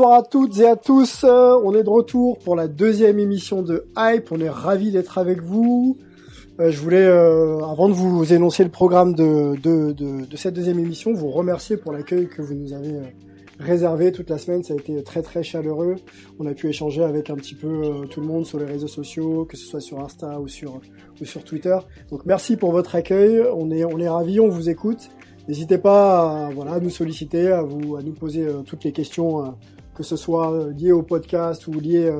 bonsoir à toutes et à tous. Euh, on est de retour pour la deuxième émission de Hype. On est ravis d'être avec vous. Euh, je voulais, euh, avant de vous énoncer le programme de, de, de, de, cette deuxième émission, vous remercier pour l'accueil que vous nous avez réservé toute la semaine. Ça a été très très chaleureux. On a pu échanger avec un petit peu tout le monde sur les réseaux sociaux, que ce soit sur Insta ou sur ou sur Twitter. Donc merci pour votre accueil. On est on est ravis, on vous écoute. N'hésitez pas à, voilà, à nous solliciter, à, vous, à nous poser euh, toutes les questions, euh, que ce soit euh, liées au podcast ou liées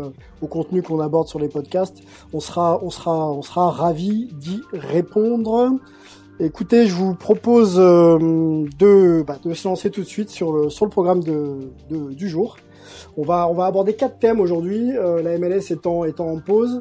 au contenu qu'on aborde sur les podcasts. On sera, on sera, on sera ravis d'y répondre. Écoutez, je vous propose de, bah, de se lancer tout de suite sur le, sur le programme de, de, du jour. On va, on va aborder quatre thèmes aujourd'hui. la MLS étant, étant en pause.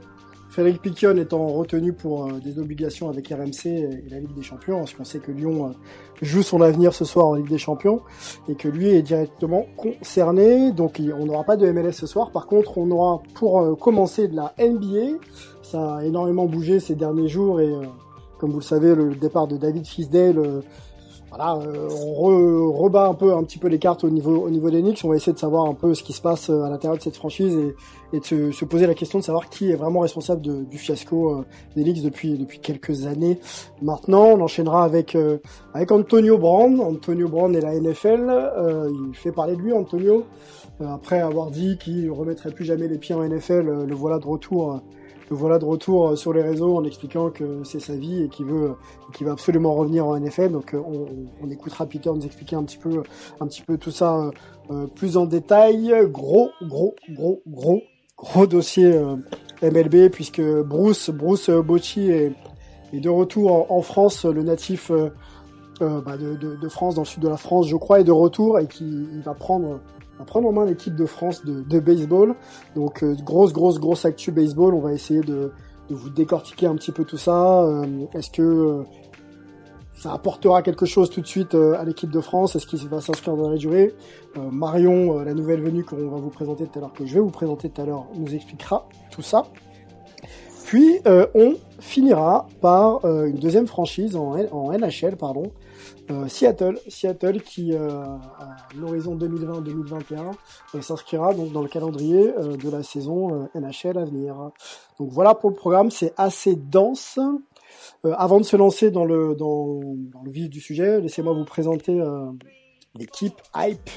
Frédéric Piquion étant retenu pour des obligations avec RMC et la Ligue des Champions, parce qu'on sait que Lyon joue son avenir ce soir en Ligue des Champions et que lui est directement concerné. Donc on n'aura pas de MLS ce soir. Par contre, on aura pour euh, commencer de la NBA. Ça a énormément bougé ces derniers jours et euh, comme vous le savez, le départ de David Fisdale euh, voilà, euh, on rebat un peu, un petit peu les cartes au niveau, au niveau des Knicks. On va essayer de savoir un peu ce qui se passe euh, à l'intérieur de cette franchise et, et de se, poser la question de savoir qui est vraiment responsable de, du fiasco euh, des Knicks depuis, depuis quelques années. Maintenant, on enchaînera avec, avec Antonio Brand. Antonio Brand et la NFL. il fait parler de lui, Antonio. après avoir dit qu'il remettrait plus jamais les pieds en NFL, le voilà de retour voilà de retour euh, sur les réseaux en expliquant que c'est sa vie et qu'il veut, qu'il veut absolument revenir en NFL. Donc euh, on, on, écoutera Peter nous expliquer un petit peu, un petit peu tout ça euh, plus en détail. Gros, gros, gros, gros, gros dossier MLB puisque Bruce, Bruce Bocci est, est de retour en, France, le natif bah de, de, de, France, dans le sud de la France, je crois, est de retour et qui va prendre à prendre en main l'équipe de France de, de baseball. Donc euh, grosse, grosse, grosse actu baseball. On va essayer de, de vous décortiquer un petit peu tout ça. Euh, est-ce que euh, ça apportera quelque chose tout de suite à l'équipe de France? Est-ce qu'il va s'inscrire dans la durée? Marion, la nouvelle venue qu'on va vous présenter tout à l'heure, que je vais vous présenter tout à l'heure, nous expliquera tout ça. Puis on finira par une deuxième franchise en, en NHL, pardon, euh, Seattle, Seattle qui euh, à l'horizon 2020-2021 euh, s'inscrira donc dans le calendrier de la saison NHL à venir. Donc voilà pour le programme, c'est assez dense. avant de se lancer dans le dans, dans le vif du sujet, laissez-moi vous présenter l'équipe hype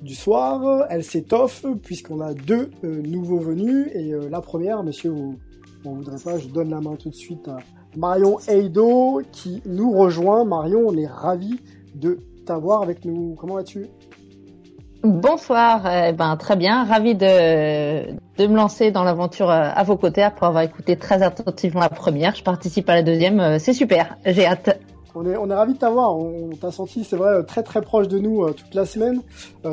du soir. Elle s'étoffe puisqu'on a deux nouveaux venus et la première, monsieur, vous ne voudrez pas, je donne la main tout de suite à Marion Eido qui nous rejoint. Marion, on est ravi de t'avoir avec nous. Comment vas-tu? Bonsoir, eh ben très bien, ravi de, de me lancer dans l'aventure euh, à vos côtés après avoir écouté très attentivement la première. Je participe à la deuxième, euh, c'est super, j'ai hâte. On est, on est ravi de t'avoir. On, t'a senti, c'est vrai, très très proche de nous euh, toute la semaine.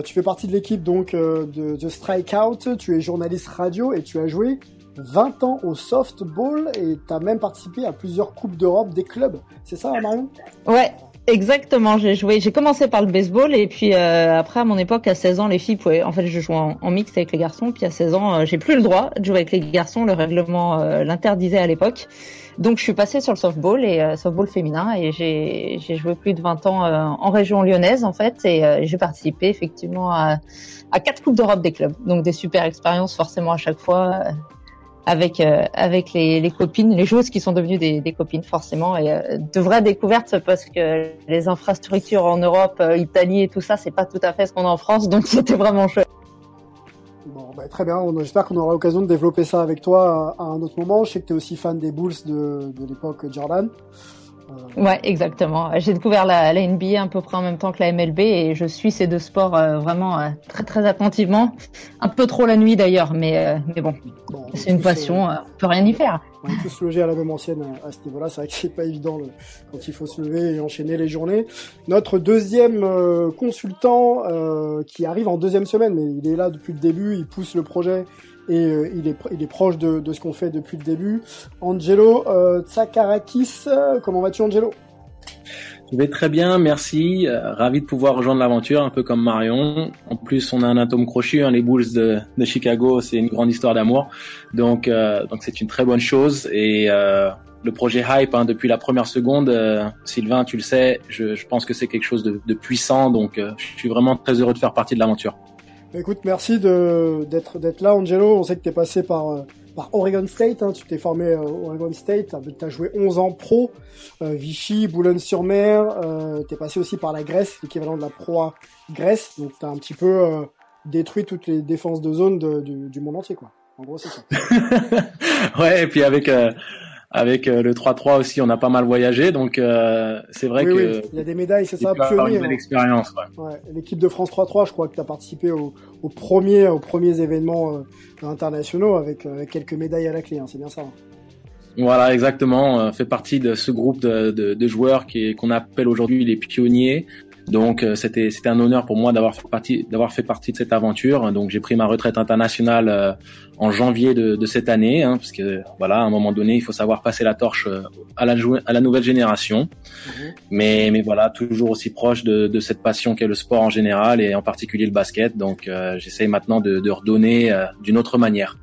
tu fais partie de l'équipe donc de The Strikeout. Tu es journaliste radio et tu as joué 20 ans au softball et tu as même participé à plusieurs Coupes d'Europe des clubs. C'est ça, Marion? Ouais, exactement. J'ai joué, j'ai commencé par le baseball et puis euh, après, à mon époque, à 16 ans, les filles pouvaient. En fait, je jouais en, en mixte avec les garçons. Puis à 16 ans, euh, j'ai plus le droit de jouer avec les garçons. Le règlement euh, l'interdisait à l'époque. Donc, je suis passée sur le softball et softball féminin et j'ai, j'ai joué plus de 20 ans en région lyonnaise en fait et j'ai participé effectivement à, à quatre coupes d'Europe des clubs. Donc, des super expériences forcément à chaque fois avec euh, avec les, les, copines, les joueuses qui sont devenues des, des copines forcément et euh, de vraies découvertes parce que les infrastructures en Europe, euh, Italie et tout ça, c'est pas tout à fait ce qu'on a en France, donc c'était vraiment chouette. Bon, bah, très bien. J'espère qu'on aura l'occasion de développer ça avec toi à, un autre moment. Je sais que tu es aussi fan des Bulls de, de l'époque Jordan. Ouais, exactement. J'ai découvert la, la, NBA à peu près en même temps que la MLB et je suis ces deux sports euh, vraiment euh, très très attentivement. Un peu trop la nuit d'ailleurs, mais euh, mais bon, c'est une passion, on peut rien y faire. On est tous logés à la même ancienne à ce niveau-là. C'est vrai que c'est pas évident le, quand il faut se lever et enchaîner les journées. Notre deuxième consultant qui arrive en deuxième semaine, mais il est là depuis le début, il pousse le projet et euh, il, est, il est proche de, de ce qu'on fait depuis le début. Angelo euh, Tsakarakis, euh, comment vas-tu Angelo? Je vais très bien, merci. ravi de pouvoir rejoindre l'aventure, un peu comme Marion. En plus, on a un atome crochu, hein, les Bulls de, de Chicago, c'est une grande histoire d'amour. Donc, donc c'est une très bonne chose. Et le projet Hype, hein, depuis la première seconde, Sylvain, tu le sais, je, je pense que c'est quelque chose de, de puissant. Donc, je suis vraiment très heureux de faire partie de l'aventure. Écoute, merci de d'être là, Angelo. On sait que tu es passé par euh, par Oregon State. Hein. Tu t'es formé à Oregon State. Tu as joué 11 ans pro. Euh, Vichy, Boulogne-sur-Mer. Euh, tu es passé aussi par la Grèce, l'équivalent de la Pro Grèce. Donc tu as un petit peu euh, détruit toutes les défenses de zone du, du, monde entier. quoi. En gros, c'est ça. ouais, et puis avec avec euh, le 3-3 aussi, on a pas mal voyagé, donc euh, c'est vrai que il y a des médailles, c'est ça, pionnier. Une belle hein. expérience. Ouais. ouais. L'équipe de France 3-3, je crois que tu as participé aux au premiers, aux premiers événements euh, internationaux avec, quelques médailles à la clé, hein, c'est bien ça. Hein. Voilà, exactement. fait partie de ce groupe de, de, de joueurs qui qu'on appelle aujourd'hui les pionniers, donc euh, c'était c'était un honneur pour moi d'avoir fait partie d'avoir fait partie de cette aventure. Donc j'ai pris ma retraite internationale euh, en janvier de, de cette année, hein, parce que voilà, à un moment donné, il faut savoir passer la torche euh, à la à la nouvelle génération. Mhm. Mais mais voilà, toujours aussi proche de, de cette passion qu'est le sport en général et en particulier le basket. Donc j'essaye maintenant de, de redonner d'une autre manière.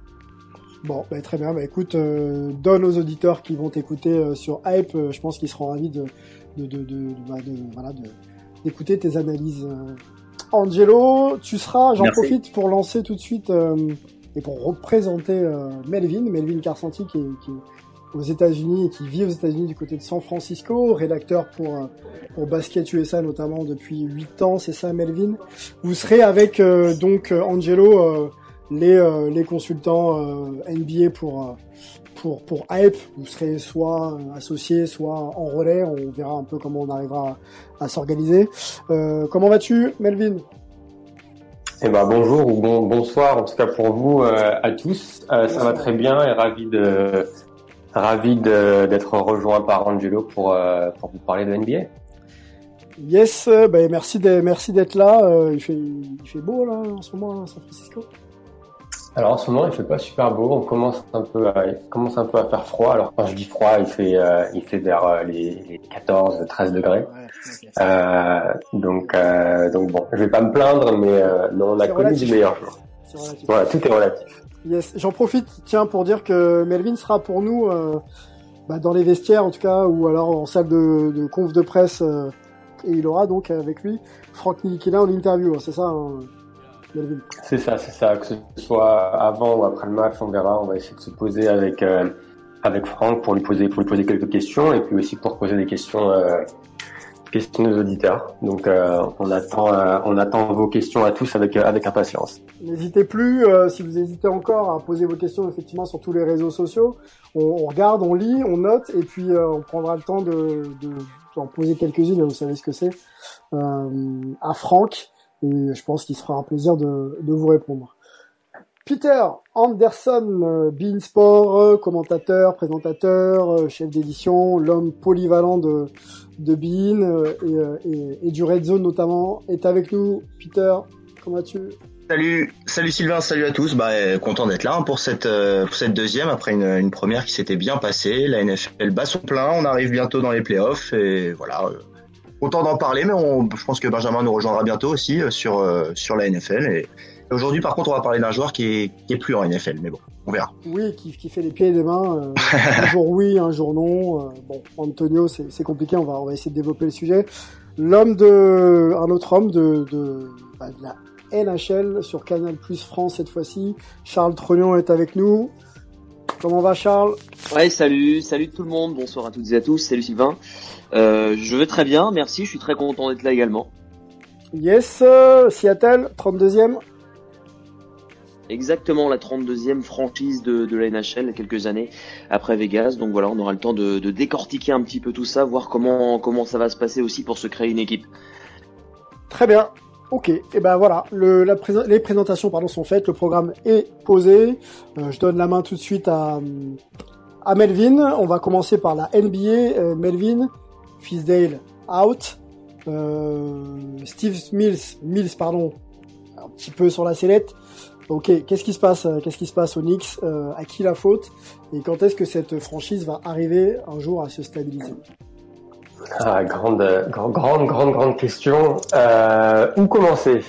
Bon, bah, très bien. Bah, écoute, donne aux auditeurs qui vont t'écouter sur Hype. je pense qu'ils seront ravis de, de, de, de, bah, de voilà, de, d'écouter tes analyses. Euh. Angelo, tu seras, j'en profite pour lancer tout de suite euh, et pour représenter euh, Melvin, Melvin Carsanti qui est, qui aux États-Unis et qui vit aux États-Unis du côté de San Francisco, rédacteur pour pour Basket USA notamment depuis 8 ans, c'est ça Melvin? Vous serez avec donc Angelo les les consultants NBA pour pour, pour Hype, vous serez soit associé, soit en relais. On verra un peu comment on arrivera à, s'organiser. Euh, comment vas-tu, Melvin? Eh ben bonjour ou bon, bonsoir en tout cas pour vous euh, à tous. Euh, ça va très bien et ravi de ravi d'être rejoint par Angelo pour euh, pour vous parler de NBA. Yes, ben merci d'être merci d'être là. il fait il fait beau là en ce moment à San Francisco. Alors en ce moment, il fait pas super beau. On commence un peu à, il commence un peu à faire froid. Alors quand je dis froid, il fait, euh, il fait vers euh, les, 14, 13 degrés. euh, donc, euh, donc bon, je vais pas me plaindre, mais euh, non, on a connu du meilleur jour. Voilà, tout est relatif. Yes. J'en profite, tiens, pour dire que Melvin sera pour nous bah, dans les vestiaires, en tout cas, ou alors en salle de, de conf de presse. et il aura donc avec lui Franck Nilikina en interview. C'est ça. Hein c'est ça, c'est ça. Que ce soit avant ou après le match, on verra. On va essayer de se poser avec euh, avec Franck pour lui poser pour lui poser quelques questions et puis aussi pour poser des questions euh, questions aux auditeurs. Donc euh, on attend euh, on attend vos questions à tous avec avec impatience. N'hésitez plus si vous hésitez encore à poser vos questions effectivement sur tous les réseaux sociaux. On, on regarde, on lit, on note et puis on prendra le temps de, de en poser quelques-unes. Vous savez ce que c'est à Franck et je pense qu'il sera un plaisir de, vous répondre. Peter Anderson, euh, Beansport, euh, commentateur, présentateur, euh, chef d'édition, l'homme polyvalent de, Bean et, du Red Zone notamment, est avec nous. Peter, comment vas-tu? Salut, salut Sylvain, salut à tous. Bah, content d'être là hein, pour cette pour cette deuxième après une, une première qui s'était bien passée. La NFL bat son plein, on arrive bientôt dans les playoffs et voilà, content d'en parler, mais on, je pense que Benjamin nous rejoindra bientôt aussi euh, sur, euh, sur la NFL. Et, aujourd'hui, par contre, on va parler d'un joueur qui est, qui est plus en NFL, mais bon, on verra. Oui, qui, qui fait les pieds et les mains. Euh, un jour oui, un jour non. bon, Antonio, c'est compliqué, on va, on va essayer de développer le sujet. L'homme de, un autre homme de, de, bah, de la NHL sur Canal Plus France cette fois-ci. Charles Trognon est avec nous. Comment va Charles? Ouais, salut, salut tout le monde, bonsoir à toutes et à tous, salut Sylvain. Euh, je vais très bien, merci, je suis très content d'être là également. Yes, euh, Seattle, 32e. Exactement la 32e franchise de, de la NHL quelques années après Vegas. Donc voilà, on aura le temps de, de, décortiquer un petit peu tout ça, voir comment, comment ça va se passer aussi pour se créer une équipe. Très bien. Ok, et ben voilà, les présentations pardon, sont faites, le programme est posé. Euh, je donne la main tout de suite à, Melvin. On va commencer par la NBA. Euh, Melvin, Fisdale out. Euh, Steve Mills, Mills pardon, un petit peu sur la sellette. Ok, qu'est-ce qui se passe Qu'est-ce qui se passe au Knicks À qui la faute Et quand est-ce que cette franchise va arriver un jour à se stabiliser? Ah, grande, grande, grande, grande, grande question. Euh, où commencer?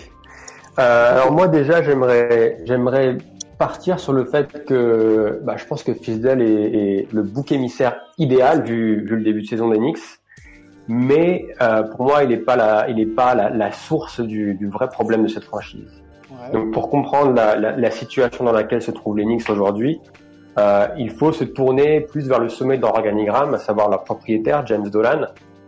Alors moi déjà, j'aimerais, j'aimerais partir sur le fait que, bah, je pense que Fisdale est, est, le bouc émissaire idéal vu, vu le début de saison des Knicks mais euh, pour moi, il n'est pas la, il est pas la, la source du, du, vrai problème de cette franchise. Donc pour comprendre la, la, la, situation dans laquelle se trouvent les Knicks aujourd'hui, euh, il faut se tourner plus vers le sommet de l'organigramme, à savoir leur propriétaire, James Dolan.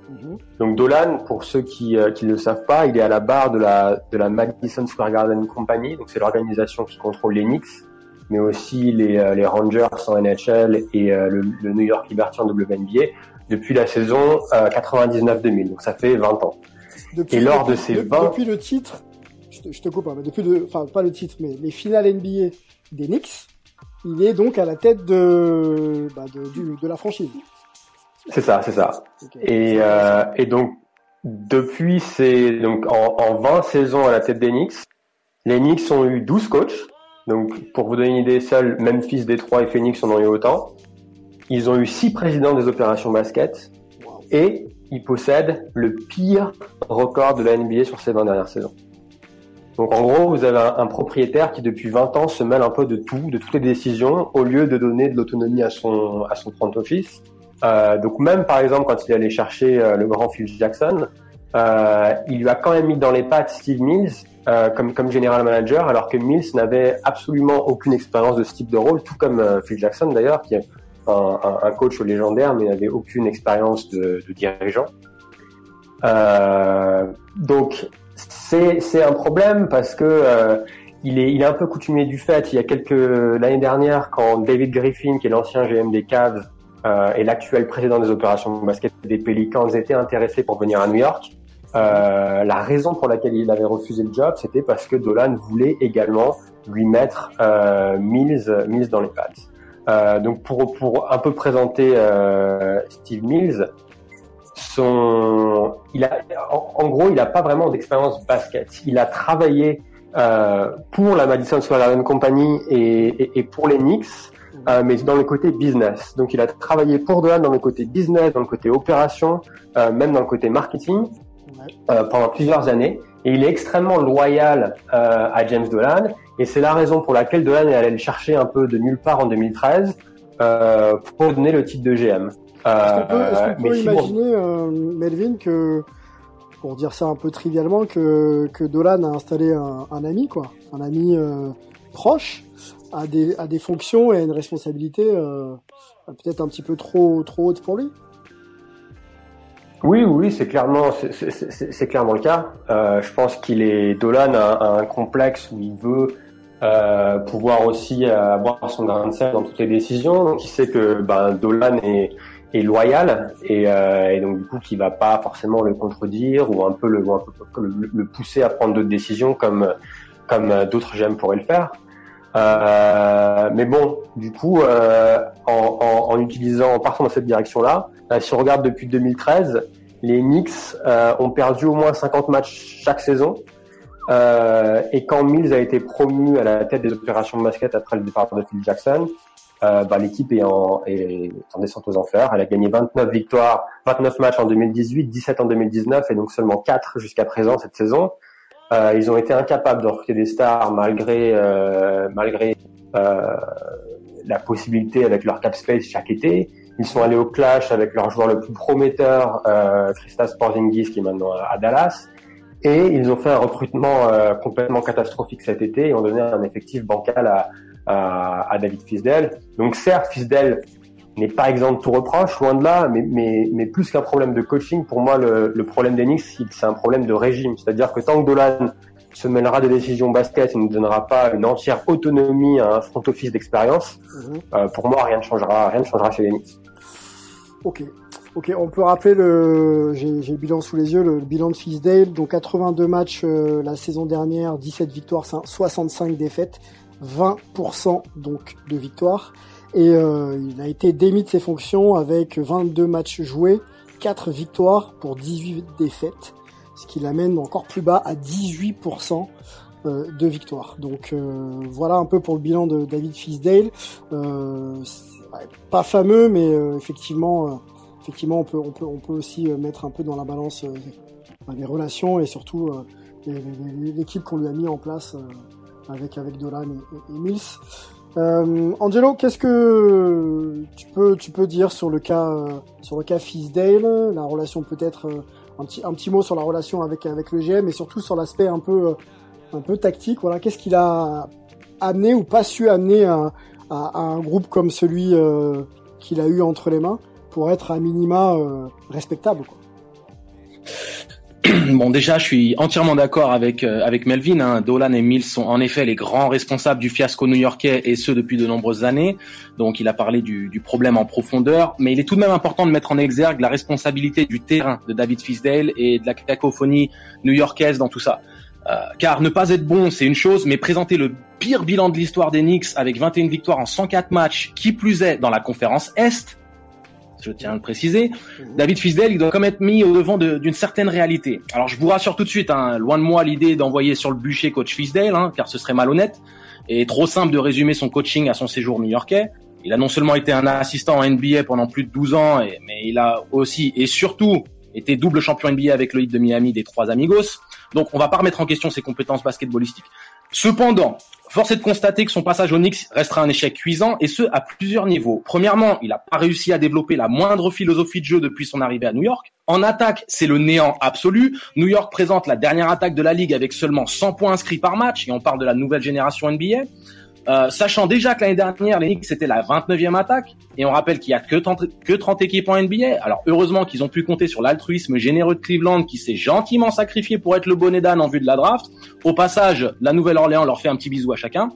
Mhm. Donc Dolan, pour ceux qui ne le savent pas, il est à la barre de la, de la Madison Square Garden Company, donc c'est l'organisation qui contrôle les Knicks, mais aussi les, les Rangers en NHL et le, le, New York Liberty en WNBA depuis la saison 99-2000, donc ça fait 20 ans. Depuis, et lors de ces 20... Depuis le titre, je te, je te coupe, hein, mais depuis le, enfin pas le titre, mais les finales NBA des Knicks, il est donc à la tête de, bah, de, du, de la franchise. C'est ça, c'est ça. Et, euh, et donc depuis c'est donc en, en 20 saisons à la tête des Knicks, les Knicks ont eu 12 coachs. Donc pour vous donner une idée, seuls Memphis, Détroit et Phoenix en ont eu autant. Ils ont eu six présidents des opérations basket et ils possèdent le pire record de la NBA sur ces 20 dernières saisons. Donc en gros, vous avez un, propriétaire qui depuis 20 ans se mêle un peu de tout, de toutes les décisions, au lieu de donner de l'autonomie à son à son front office. Euh, donc même par exemple quand il est allé chercher euh, le grand Phil Jackson, euh, il lui a quand même mis dans les pattes Steve Mills comme comme general manager, alors que Mills n'avait absolument aucune expérience de ce type de rôle, tout comme Phil Jackson d'ailleurs, qui est un, un, coach légendaire mais n'avait aucune expérience de, de dirigeant. donc c'est un problème parce que euh, il est il est un peu coutumier du fait. Il y a quelques l'année dernière quand David Griffin, qui est l'ancien GM des Cavs euh, et l'actuel président des opérations de basket des Pelicans, étaient intéressés pour venir à New York. Euh, la raison pour laquelle il avait refusé le job, c'était parce que Dolan voulait également lui mettre euh, Mills Mills dans les pattes. Euh, donc pour pour un peu présenter euh, Steve Mills, son, il a, en, gros, il n'a pas vraiment d'expérience basket. Il a travaillé euh, pour la Madison Square Garden Company et, et, et pour les Knicks, euh, mais dans le côté business. Donc, il a travaillé pour Dolan dans le côté business, dans le côté opération, euh, même dans le côté marketing euh, pendant plusieurs années. Et il est extrêmement loyal euh, à James Dolan. Et c'est la raison pour laquelle Dolan est allé le chercher un peu de nulle part en 2013 euh, pour donner le titre de GM. Est-ce qu'on peut, imaginer, euh, Melvin, que, pour dire ça un peu trivialement, que, que Dolan a installé un, un ami, quoi, un ami euh, proche, à des, à des fonctions et à une responsabilité euh, peut-être un petit peu trop, trop haute pour lui oui, oui, c'est clairement, c'est clairement le cas. Euh, je pense qu'il est Dolan a, un complexe où il veut euh, pouvoir aussi avoir son grain de sel dans toutes les décisions. Donc, il sait que ben, Dolan est, est loyal et, euh, et, donc du coup qui va pas forcément le contredire ou un peu le, un le, le pousser à prendre d'autres décisions comme comme d'autres GM pourraient le faire. Euh, mais bon, du coup, euh, en, en, en, utilisant, en partant dans cette direction-là, euh, si on regarde depuis 2013, les Knicks euh, ont perdu au moins 50 matchs chaque saison. et quand Mills a été promu à la tête des opérations de basket après le départ de Phil Jackson, euh, bah, l'équipe est en, est en descente aux enfers. Elle a gagné 29 victoires, 29 matchs en 2018, 17 en 2019 et donc seulement 4 jusqu'à présent cette saison. Euh, ils ont été incapables de recruter des stars malgré euh, malgré euh, la possibilité avec leur cap space chaque été. Ils sont allés au clash avec leur joueur le plus prometteur, euh, Porzingis, qui est maintenant à Dallas. Et ils ont fait un recrutement euh, complètement catastrophique cet été et ont donné un effectif bancal à, à, David Fisdale. Donc certes, Fisdale n'est pas exempt de tout reproche, loin de là, mais, mais, mais plus qu'un problème de coaching, pour moi, le, le problème d'Enix, c'est un problème de régime. C'est-à-dire que tant que Dolan se mêlera des décisions basket et ne donnera pas une entière autonomie à un front office d'expérience, mhm. euh, pour moi, rien ne changera, rien ne changera chez les Ok. Ok, on peut rappeler le, j'ai le bilan sous les yeux, le, bilan de Fisdale, donc 82 matchs euh, la saison dernière, 17 victoires, 65 défaites, 20% donc de victoires. Et euh, il a été démis de ses fonctions avec 22 matchs joués, 4 victoires pour 18 défaites, ce qui l'amène encore plus bas à 18% euh, de victoires. Donc euh, voilà un peu pour le bilan de David Fisdale. pas fameux, mais effectivement, effectivement, on peut, on peut, on peut aussi mettre un peu dans la balance les relations et surtout l'équipe qu'on lui a mis en place avec avec Dolan et, Mills. Euh, Angelo, qu'est-ce que tu peux tu peux dire sur le cas euh, sur le cas Fisdale, la relation peut-être euh, un petit un petit mot sur la relation avec avec le GM et surtout sur l'aspect un peu un peu tactique. Voilà, qu'est-ce qu'il a amené ou pas su amener à, un groupe comme celui qu'il a eu entre les mains pour être à minima respectable. Quoi? Bon, déjà, je suis entièrement d'accord avec euh, avec Melvin. Hein. Dolan et Mills sont en effet les grands responsables du fiasco new-yorkais et ce depuis de nombreuses années. Donc, il a parlé du, du, problème en profondeur, mais il est tout de même important de mettre en exergue la responsabilité du terrain de David Fisdale et de la cacophonie new-yorkaise dans tout ça. Euh, car ne pas être bon, c'est une chose, mais présenter le pire bilan de l'histoire des Knicks avec 21 victoires en 104 matchs, qui plus est dans la conférence Est, je tiens à le préciser. David Fisdale, il doit quand même être mis au devant d'une certaine réalité. Alors je vous rassure tout de suite, hein, loin de moi l'idée d'envoyer sur le bûcher coach Fisdale, hein, car ce serait malhonnête, et trop simple de résumer son coaching à son séjour new-yorkais. Il a non seulement été un assistant en NBA pendant plus de 12 ans, mais il a aussi et surtout été double champion NBA avec le Heat de Miami des trois amigos. Donc on va pas remettre en question ses compétences basketballistiques. Cependant, Force est de constater que son passage au Knicks restera un échec cuisant, et ce, à plusieurs niveaux. Premièrement, il n'a pas réussi à développer la moindre philosophie de jeu depuis son arrivée à New York. En attaque, c'est le néant absolu. New York présente la dernière attaque de la ligue avec seulement 100 points inscrits par match, et on parle de la nouvelle génération NBA. Euh, sachant déjà que l'année dernière, les Knicks c'était la 29e attaque, et on rappelle qu'il y a que 30, que 30 équipes en NBA. Alors heureusement qu'ils ont pu compter sur l'altruisme généreux de Cleveland qui s'est gentiment sacrifié pour être le bonnet d'âne en vue de la draft. Au passage, la Nouvelle-Orléans leur fait un petit bisou à chacun.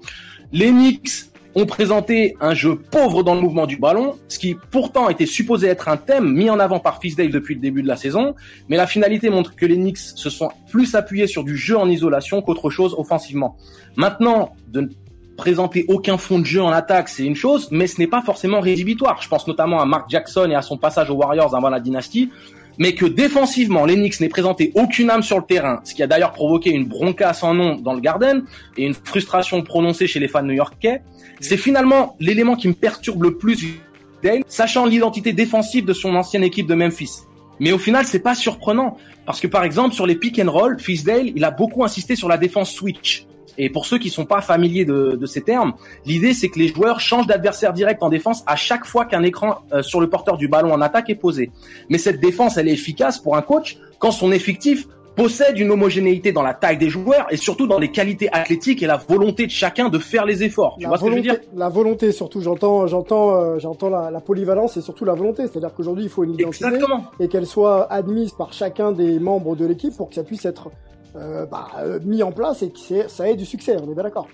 Les Knicks ont présenté un jeu pauvre dans le mouvement du ballon, ce qui pourtant était supposé être un thème mis en avant par Fisdale depuis le début de la saison, mais la finalité montre que les Knicks se sont plus appuyés sur du jeu en isolation qu'autre chose offensivement. Maintenant, de présenter aucun fond de jeu en attaque, c'est une chose, mais ce n'est pas forcément rédhibitoire. Je pense notamment à Mark Jackson et à son passage aux Warriors avant la dynastie, mais que défensivement, l'Enix n'ait présenté aucune âme sur le terrain, ce qui a d'ailleurs provoqué une bronca sans nom dans le Garden et une frustration prononcée chez les fans new-yorkais, c'est finalement l'élément qui me perturbe le plus Dale, sachant l'identité défensive de son ancienne équipe de Memphis. Mais au final, c'est pas surprenant, parce que par exemple, sur les pick and roll, Fisdale, il a beaucoup insisté sur la défense switch. Et pour ceux qui sont pas familiers de, de ces termes, l'idée c'est que les joueurs changent d'adversaire direct en défense à chaque fois qu'un écran euh, sur le porteur du ballon en attaque est posé. Mais cette défense, elle est efficace pour un coach quand son effectif possède une homogénéité dans la taille des joueurs et surtout dans les qualités athlétiques et la volonté de chacun de faire les efforts. Tu vois ce que je veux dire? La volonté surtout, j'entends, j'entends, euh, j'entends la, la, polyvalence et surtout la volonté. C'est-à-dire qu'aujourd'hui il faut une identité et qu'elle soit admise par chacun des membres de l'équipe pour que ça puisse être euh, bah, euh, mis en place et que ça ait du succès. On est bien d'accord.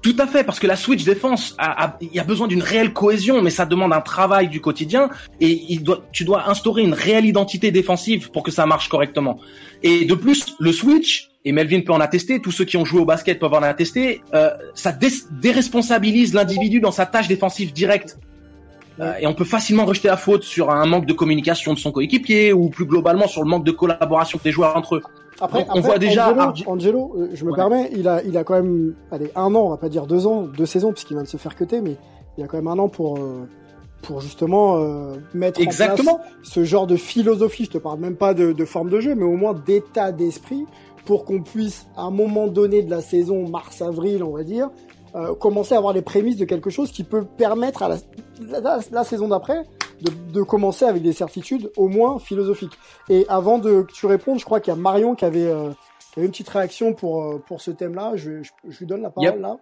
Tout à fait, parce que la Switch défense, il y a besoin d'une réelle cohésion, mais ça demande un travail du quotidien et il doit, tu dois instaurer une réelle identité défensive pour que ça marche correctement. Et de plus, le Switch, et Melvin peut en attester, tous ceux qui ont joué au basket peuvent en attester, euh, ça déresponsabilise l'individu dans sa tâche défensive directe. Euh, et on peut facilement rejeter la faute sur un manque de communication de son coéquipier ou plus globalement sur le manque de collaboration des joueurs entre eux. Après, on voit déjà Angelo, euh, je me permets, il a, il a quand même, allez, un an, on va pas dire deux ans, deux saisons, puisqu'il vient de se faire cuter, mais il a quand même un an pour, euh, pour justement euh, mettre Exactement. en place ce genre de philosophie. Je te parle même pas de, de forme de jeu, mais au moins d'état d'esprit pour qu'on puisse, à un moment donné de la saison, mars-avril, on va dire, euh, commencer à avoir les prémices de quelque chose qui peut permettre à la, la, la saison d'après de, de, commencer avec des certitudes au moins philosophiques. Et avant de que tu répondes, je crois qu'il y a Marion qui avait, euh, qui avait une petite réaction pour, euh, pour ce thème-là. Je, je, je, lui donne la parole là.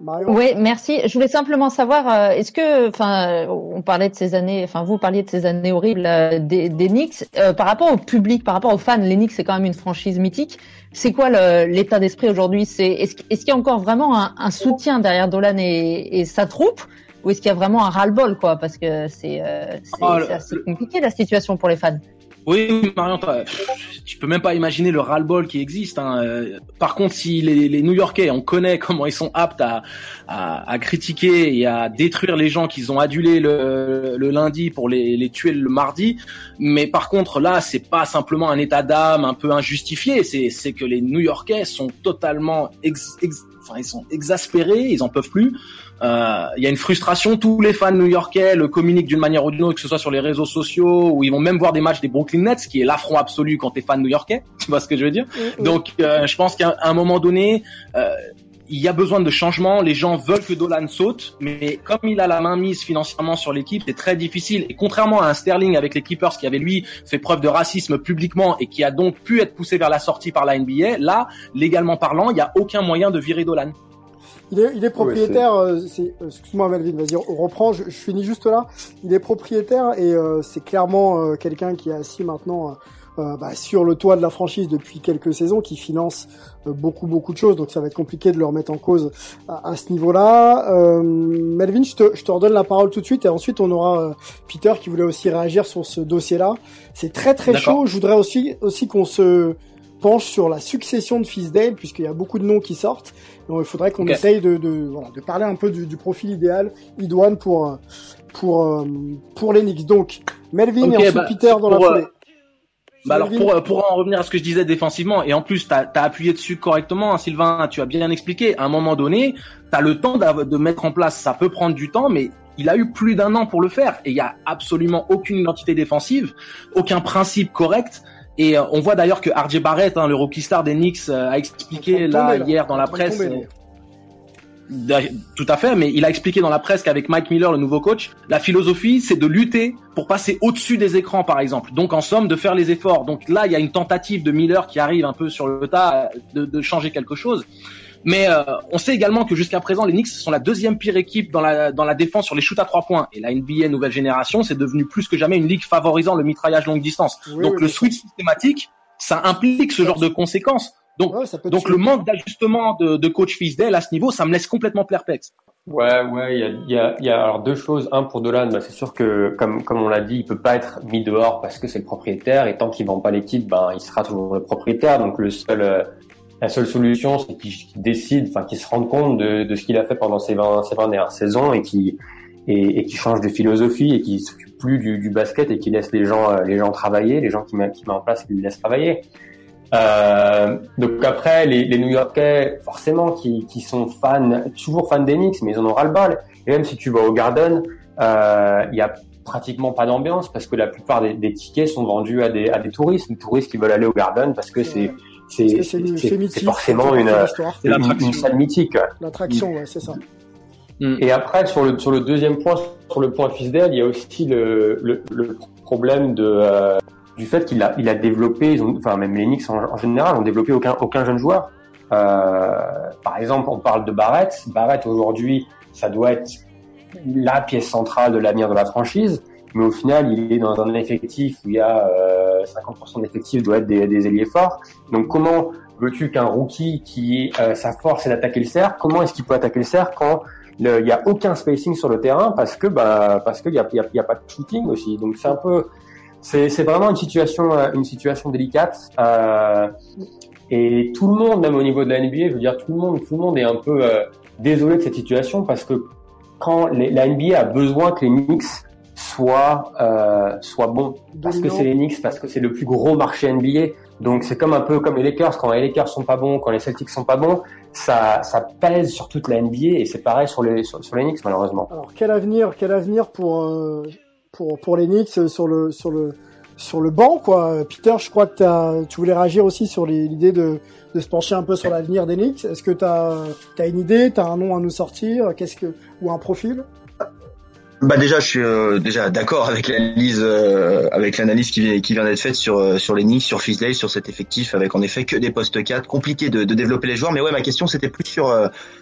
Marion. Oui, merci. Je voulais simplement savoir, euh, est-ce que, enfin, on parlait de ces années, enfin, vous parliez de ces années horribles euh, des, des Knicks. par rapport au public, par rapport aux fans, les Knicks, c'est quand même une franchise mythique. C'est quoi l'état d'esprit aujourd'hui? C'est est-ce est qu'il y a encore vraiment un, un soutien derrière Dolan et, et sa troupe? Ou est-ce qu'il y a vraiment un ras-le-bol, quoi Parce que c'est euh, oh, assez compliqué la situation pour les fans. Oui, Marion, tu peux même pas imaginer le ras-le-bol qui existe. Hein. Euh, par contre, si les, les New-Yorkais, on connaît comment ils sont aptes à, à, à critiquer et à détruire les gens qu'ils ont adulés le, le lundi pour les, les, tuer le mardi. Mais par contre, là, c'est pas simplement un état d'âme un peu injustifié. C'est que les New-Yorkais sont totalement ex, enfin, ils sont exaspérés, ils en peuvent plus. Euh, il y a une frustration. Tous les fans new-yorkais le communiquent d'une manière ou d'une autre, que ce soit sur les réseaux sociaux ou ils vont même voir des matchs des Brooklyn Nets, qui est l'affront absolu quand t'es fan new-yorkais. Tu vois ce que je veux dire? Donc, euh, je pense qu'à un moment donné, euh, il y a besoin de changement. Les gens veulent que Dolan saute, mais comme il a la main mise financièrement sur l'équipe, c'est très difficile. Et contrairement à un Sterling avec les Clippers qui avait lui fait preuve de racisme publiquement et qui a donc pu être poussé vers la sortie par la NBA, là, légalement parlant, il n'y a aucun moyen de virer Dolan. Il est, il est propriétaire. Euh, c'est, euh, excuse-moi Melvin, vas-y, on reprend. Je, je, finis juste là. Il est propriétaire et euh, c'est clairement quelqu'un qui est assis maintenant euh, bah, sur le toit de la franchise depuis quelques saisons, qui finance euh, beaucoup beaucoup de choses, donc ça va être compliqué de le remettre en cause à, ce niveau-là. Euh, Melvin, je te, je te redonne la parole tout de suite, et ensuite on aura Peter qui voulait aussi réagir sur ce dossier-là. C'est très très chaud. Je voudrais aussi aussi qu'on se penche sur la succession de Fisdale, puisqu'il y a beaucoup de noms qui sortent. Donc il faudrait qu'on essaye de, de, voilà, de parler un peu du, du profil idéal idoine pour pour pour les Knicks. Donc Melvin et ensuite bah, Peter dans la foulée. Bah alors pour, pour en revenir à ce que je disais défensivement, et en plus tu as, appuyé dessus correctement, hein, Sylvain, tu as bien expliqué, à un moment donné, tu as le temps de mettre en place, ça peut prendre du temps, mais il a eu plus d'un an pour le faire, et il y a absolument aucune identité défensive, aucun principe correct, et euh, on voit d'ailleurs que RJ Barrett, hein, le rookie star des Knicks, euh, a expliqué là, hier dans la presse... Tout à fait, mais il a expliqué dans la presse qu'avec Mike Miller, le nouveau coach, la philosophie, c'est de lutter pour passer au-dessus des écrans, par exemple. Donc, en somme, de faire les efforts. Donc là, il y a une tentative de Miller qui arrive un peu sur le tas de, de changer quelque chose. Mais euh, on sait également que jusqu'à présent, les Knicks sont la deuxième pire équipe dans la, dans la défense sur les shoots à trois points. Et la NBA nouvelle génération, c'est devenu plus que jamais une ligue favorisant le mitraillage longue distance. Donc le switch systématique, ça implique ce genre de conséquences. Donc, donc le manque d'ajustement de, de coach Fisdale à ce niveau, ça me laisse complètement perplexe. Ouais, ouais, il y a, y, a, y a, alors deux choses. Un pour Dolan, bah, c'est sûr que comme comme on l'a dit, il peut pas être mis dehors parce que c'est le propriétaire et tant qu'il vend pas l'équipe, ben il sera toujours le propriétaire. Donc le seul euh, la seule solution, c'est qu'il décide, enfin qu'il se rende compte de, de ce qu'il a fait pendant ses 20, ses 20 dernières saisons et qui et, et qui change de philosophie et qui s'occupe plus du, du, basket et qui laisse les gens euh, les gens travailler, les gens qui met, qui met en place, qui les laisse travailler. Euh, donc après, les, les New-Yorkais, forcément, qui, qui, sont fans, toujours fans d'Enix, mais ils en ont ras-le-bal. Et même si tu vas au Garden, euh, il y a pratiquement pas d'ambiance parce que la plupart des, des, tickets sont vendus à des, à des touristes, des touristes qui veulent aller au Garden parce que c'est c'est forcément une, une, une, salle mythique. L'attraction, ouais, c'est ça. Mm. Et après, sur le, sur le deuxième point, sur le point Fisdale, il y a aussi le, le, le problème de, euh, du fait qu'il a, il a développé, enfin même les Knicks en, général ont développé aucun, aucun jeune joueur. Euh, par exemple, on parle de Barrett. Barrett aujourd'hui, ça doit être la pièce centrale de l'avenir de la franchise, mais au final, il est dans un effectif où il y a euh, 50% d'effectifs doit être des, des ailiers forts. Donc comment veux-tu qu'un rookie qui euh, sa force est d'attaquer le cercle, comment est-ce qu'il peut attaquer le cercle quand il n'y a aucun spacing sur le terrain parce que bah parce qu'il y a, y, a, y a pas de shooting aussi. Donc c'est un peu c'est vraiment une situation, euh, une situation délicate. Euh, et tout le monde, même au niveau de la NBA, je veux dire, tout le monde, tout le monde est un peu euh, désolé de cette situation parce que quand les, la NBA a besoin que les Knicks soient euh, soient bons, parce que c'est les Knicks, parce que c'est le plus gros marché NBA. Donc c'est comme un peu comme les Lakers, quand les Lakers sont pas bons, quand les Celtics sont pas bons, ça, ça pèse sur toute la NBA et c'est pareil sur les sur, sur, les Knicks malheureusement. Alors quel avenir, quel avenir pour euh, pour pour les Knicks sur le sur le sur le banc quoi. Peter, je crois que tu voulais réagir aussi sur l'idée de, de se pencher un peu sur l'avenir des Knicks. Est-ce que tu as, as une idée, tu as un nom à nous sortir, qu'est-ce que ou un profil? Bah déjà, je suis euh, déjà d'accord avec l'analyse, euh, avec l'analyse qui, vient, qui vient d'être faite sur euh, sur les Knicks, sur Fisley, sur cet effectif, avec en effet que des postes 4, compliqué de, de développer les joueurs. Mais ouais, ma question c'était plus sur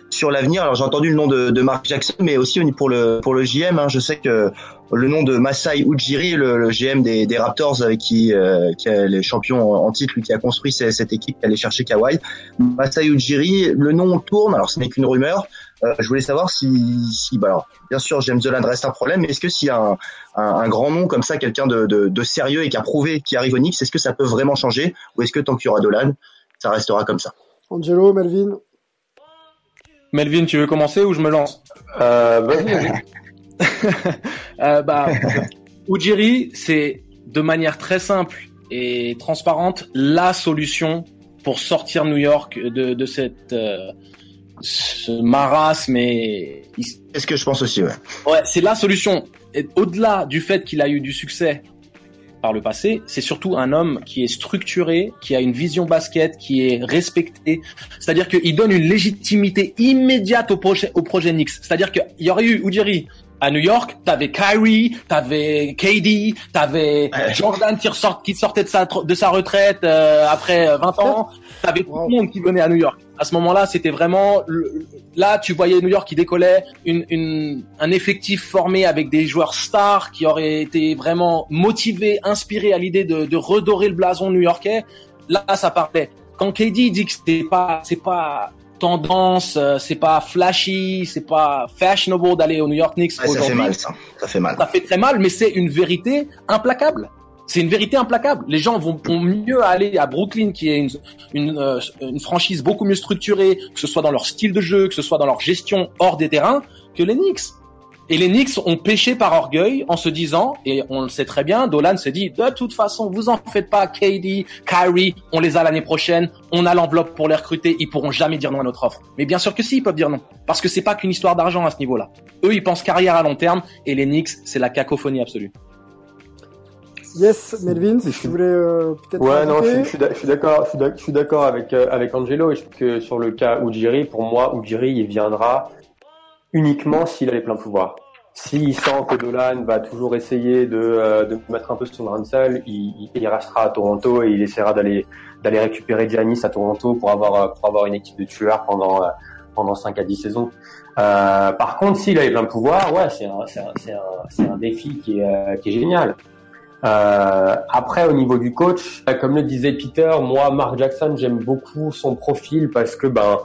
sur l'avenir. Alors j'ai entendu le nom de, de Mark Jackson, mais aussi pour le pour le GM. Hein, je sais que le nom de Masai Ujiri, le, le GM des, des, Raptors avec qui qui est les champions en titre, lui qui a construit cette équipe qui allait chercher Kawhi. Masai Ujiri, le nom tourne. Alors ce n'est qu'une rumeur. Euh, je voulais savoir si, si bah alors, bien sûr, James Dolan reste un problème, mais est-ce que s'il y a un, un, un, grand nom comme ça, quelqu'un de, de, de, sérieux et qui a prouvé qui arrive au Knicks, est-ce que ça peut vraiment changer ou est-ce que tant qu'il y aura Dolan, ça restera comme ça? Angelo, Melvin? Melvin, tu veux commencer ou je me lance? Euh, euh, bah, Ujiri, c'est de manière très simple et transparente la solution pour sortir New York de, de cette euh, ce marasme mais Est-ce que je pense aussi, ouais. Ouais, c'est la solution. Au-delà du fait qu'il a eu du succès par le passé, c'est surtout un homme qui est structuré, qui a une vision basket, qui est respecté. C'est-à-dire qu'il donne une légitimité immédiate au projet, au projet Knicks. C'est-à-dire qu'il y aurait eu Ujiri à New York, t'avais Kyrie, t'avais KD, t'avais Jordan qui sortait de sa, de sa retraite euh, après 20 euh, ans, t'avais tout le monde qui venait à New York. À ce moment-là, c'était vraiment là, tu voyais New York qui décollait, une, une, un effectif formé avec des joueurs stars qui auraient été vraiment motivés, inspirés à l'idée de, de redorer le blason new-yorkais. Là, ça parlait. Quand KD dit que c'était pas, c'est pas tendance, euh, c'est pas flashy, c'est pas fashionable d'aller au New York Knicks. ça fait mal, ça. Ça fait mal. Ça fait très mal, mais c'est une vérité implacable. C'est une vérité implacable. Les gens vont, mieux aller à Brooklyn, qui est une, une, euh, une, franchise beaucoup mieux structurée, que ce soit dans leur style de jeu, que ce soit dans leur gestion hors des terrains, que les Knicks. Et les Knicks ont péché par orgueil en se disant, et on le sait très bien, Dolan se dit, de toute façon, vous en faites pas, KD, Kyrie, on les a l'année prochaine, on a l'enveloppe pour les recruter, ils pourront jamais dire non à notre offre. Mais bien sûr que si, ils peuvent dire non. Parce que c'est pas qu'une histoire d'argent à ce niveau-là. Eux, ils pensent carrière à long terme, et les Knicks, c'est la cacophonie absolue. Yes, Melvin, si tu voulais euh, peut-être. Ouais, non, je, suis d'accord, je suis d'accord avec euh, avec Angelo et je trouve que sur le cas Ujiri, pour moi, Ujiri, il viendra uniquement s'il a les pleins pouvoirs. S'il sent que Dolan va toujours essayer de, euh, de mettre un peu son grain de sel, il, il, restera à Toronto et il essaiera d'aller d'aller récupérer Giannis à Toronto pour avoir pour avoir une équipe de tueurs pendant pendant 5 à 10 saisons. Euh, par contre, s'il a les pleins pouvoirs, ouais, c'est un, c'est un, un, un, défi qui est, qui est génial. Euh, après, au niveau du coach, comme le disait Peter, moi, Mark Jackson, j'aime beaucoup son profil parce que ben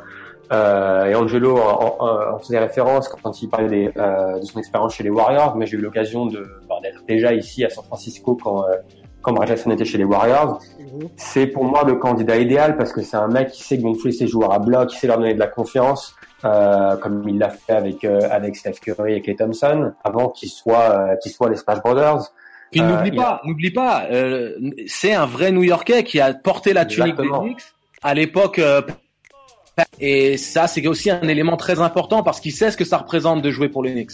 euh, et Angelo en, faisait référence quand il parlait euh, de son expérience chez les Warriors, mais j'ai eu l'occasion de ben, d'être déjà ici à San Francisco quand euh, quand Mark Jackson était chez les Warriors. Mhm. C'est pour moi le candidat idéal parce que c'est un mec qui sait gonfler ses joueurs à bloc, qui sait leur donner de la confiance, euh, comme il l'a fait avec euh, avec Steph Curry et Klay Thompson avant qu'ils soient qu'ils soient les Splash Brothers. Puis n'oublie pas, n'oublie pas, c'est un vrai New-Yorkais qui a porté la tunique des Knicks à l'époque et ça, c'est aussi un élément très important parce qu'il sait ce que ça représente de jouer pour les Knicks.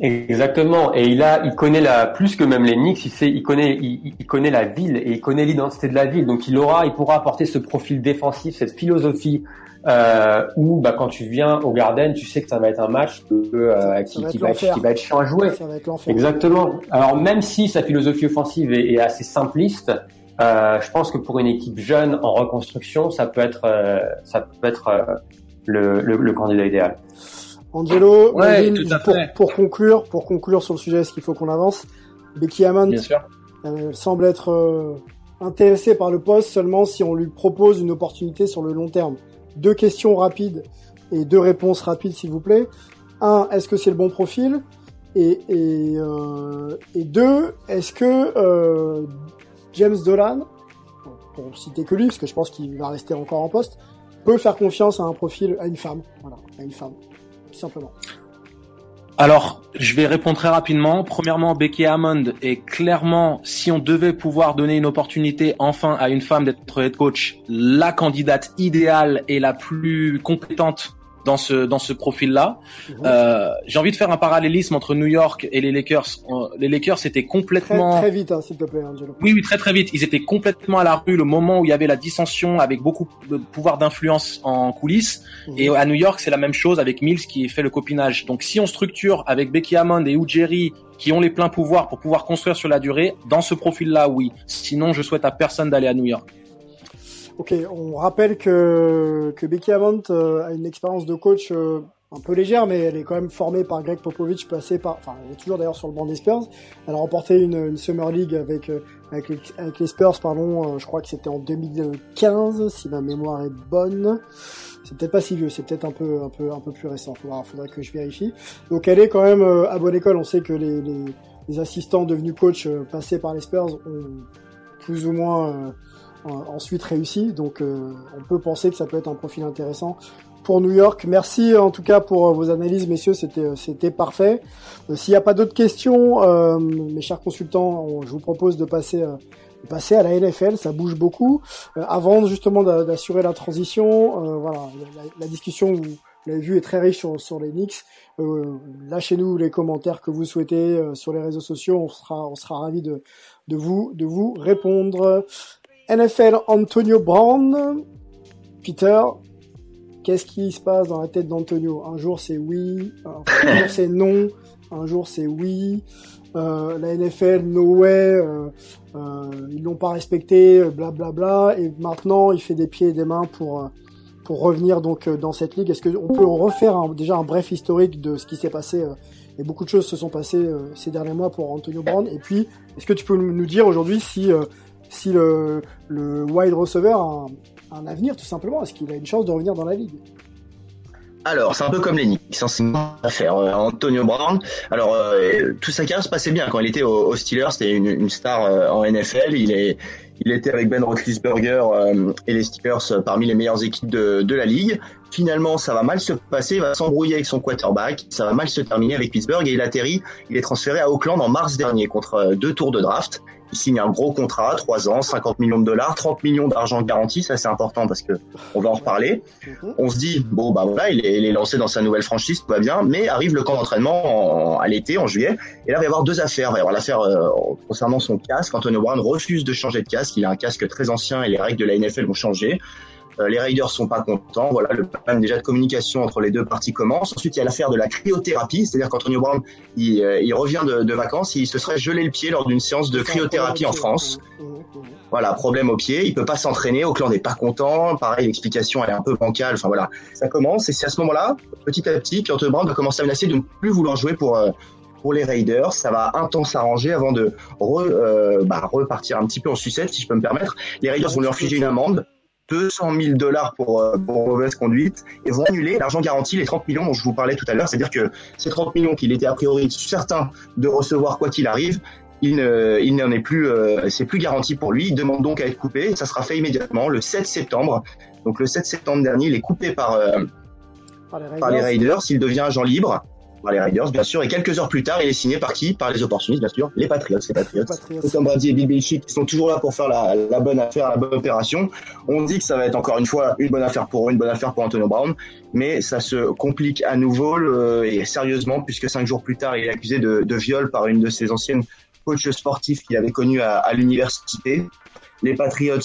Exactement. Et il a, il connaît la plus que même les Knicks. Il sait, il connaît, il, connaît la ville et il connaît l'identité de la ville. Donc il aura, il pourra apporter ce profil défensif, cette philosophie euh, où, bah, quand tu viens au Garden, tu sais que ça va être un match euh, qui, va qui, va être, qui, va être, chiant à jouer. Exactement. Alors même si sa philosophie offensive est, est assez simpliste, euh, je pense que pour une équipe jeune en reconstruction, ça peut être, euh, ça peut être euh, le, le, le, candidat idéal. Angelo, pour, pour, conclure, pour conclure sur le sujet, est-ce qu'il faut qu'on avance? Becky Hammond semble être intéressé par le poste seulement si on lui propose une opportunité sur le long terme. Deux questions rapides et deux réponses rapides, s'il vous plaît. Un, est-ce que c'est le bon profil? Et, et, euh, et deux, est-ce que euh, James Dolan, pour citer que lui, parce que je pense qu'il va rester encore en poste, peut faire confiance à un profil, à une femme. Voilà, à une femme. Tout simplement. Alors, je vais répondre très rapidement. Premièrement, Becky Hammond est clairement, si on devait pouvoir donner une opportunité enfin à une femme d'être head coach, la candidate idéale et la plus compétente dans ce dans ce profil-là. Euh, J'ai envie de faire un parallélisme entre New York et les Lakers. Euh, les Lakers étaient complètement très, très vite, hein, s'il te plaît, Angelo. Oui, oui, très très vite. Ils étaient complètement à la rue le moment où il y avait la dissension, avec beaucoup de pouvoir d'influence en coulisses. Mhm. Et à New York, c'est la même chose avec Mills qui fait le copinage. Donc, si on structure avec Becky Hammond et Ujiri qui ont les pleins pouvoirs pour pouvoir construire sur la durée, dans ce profil-là, oui. Sinon, je souhaite à personne d'aller à New York. Ok, on rappelle que, Becky Hammond euh, a une expérience de coach euh, un peu légère, mais elle est quand même formée par Greg Popovich, passée par, enfin, elle est toujours d'ailleurs sur le banc des Spurs. Elle a remporté une, Summer League avec euh, les, avec, Spurs, pardon. je crois que c'était en 2015, si ma mémoire est bonne. C'est peut-être pas si vieux, c'est peut-être un peu un peu un peu plus récent. Faudra, faudra que je vérifie. Donc elle est quand même à bonne école. On sait que les assistants devenus coach passés par les Spurs ont plus ou moins ensuite réussi. Donc euh, on peut penser que ça peut être un profil intéressant pour New York. Merci en tout cas pour euh, vos analyses, messieurs, c'était euh, c'était parfait. S'il n'y a pas d'autres questions, mes chers consultants, je vous propose de passer passer à la NFL, ça bouge beaucoup. avant justement d'assurer la transition, voilà, la, discussion vous l'avez vu, est très riche sur, sur les Knicks. Euh, lâchez-nous les commentaires que vous souhaitez euh, sur les réseaux sociaux. On sera, on sera ravi de, de vous, de vous répondre. NFL Antonio Brown. Peter, qu'est-ce qui se passe dans la tête d'Antonio? Un jour c'est oui, un jour c'est non, un jour c'est oui. Euh, la NFL, no way, euh, euh, ils l'ont pas respecté, blablabla. Bla bla, et maintenant, il fait des pieds et des mains pour pour revenir donc dans cette ligue. Est-ce qu'on peut refaire déjà un bref historique de ce qui s'est passé Et beaucoup de choses se sont passées ces derniers mois pour Antonio Brown? Et puis, est-ce que tu peux nous dire aujourd'hui si si le, wide receiver a un, avenir tout simplement Est-ce qu'il a une chance de revenir dans la ligue? Alors, c'est un peu comme les Knicks, c'est une affaire. Euh, Antonio Brown, alors euh, tout sa carrière se passait bien quand il était au, Steelers, c'était une, une, star euh, en NFL. Il est, il était avec Ben Roethlisberger et les Steelers parmi les meilleures équipes de la ligue. Finalement, ça va mal se passer, il va s'embrouiller avec son quarterback, ça va mal se terminer avec Pittsburgh et il atterrit, il est transféré à Auckland en mars dernier contre deux tours de draft il signe un gros contrat, 3 ans, 50 millions de dollars, 30 millions d'argent garanti, ça c'est important parce que on va en reparler. On se dit bon bah voilà, il est, lancé dans sa nouvelle franchise, tout va bien, mais arrive le camp d'entraînement à l'été, en juillet, et là il va y avoir deux affaires. Il va y avoir l'affaire euh, concernant son casque. Antonio Brown refuse de changer de casque, il a un casque très ancien et les règles de la NFL vont changer. Euh, les Raiders sont pas contents. Voilà, le problème déjà de communication entre les deux parties commence. Ensuite, il y a l'affaire de la cryothérapie, c'est-à-dire qu'Antonio Brown, il, euh, il revient de, de, vacances, il se serait gelé le pied lors d'une séance de cryothérapie en France. Voilà, problème au pied, il peut pas s'entraîner, Auckland n'est pas content. Pareil, l'explication elle est un peu bancale. Enfin voilà, ça commence et c'est à ce moment-là, petit à petit, qu'Antonio Brown va commencer à menacer de ne plus vouloir jouer pour euh, pour les Raiders. Ça va un temps s'arranger avant de bah, repartir un petit peu en sucette, si je peux me permettre. Les Raiders vont lui infliger une amende 200 000 dollars pour, euh, pour mauvaise conduite et vont annuler l'argent garanti, les 30 millions dont je vous parlais tout à l'heure. C'est-à-dire que ces 30 millions qu'il était a priori certain de recevoir quoi qu'il arrive, il ne, il n'en est plus, euh, c'est plus garanti pour lui. Il demande donc à être coupé. Ça sera fait immédiatement le 7 septembre. Donc le 7 septembre dernier, il est coupé par, euh, par les Raiders. Par les Raiders. Il devient agent libre par les Raiders, bien sûr. Et quelques heures plus tard, il est signé par qui? Par les opportunistes, bien sûr. Les Patriots, les Patriots. Tom Brady et Bill Belichick qui sont toujours là pour faire la, la, bonne affaire, la bonne opération. On dit que ça va être encore une fois une bonne affaire pour eux, une bonne affaire pour Antonio Brown, mais ça se complique à nouveau et sérieusement puisque cinq jours plus tard, il est accusé de, de viol par une de ses anciennes coachs sportifs qu'il avait connu à, à l'université. Les Patriots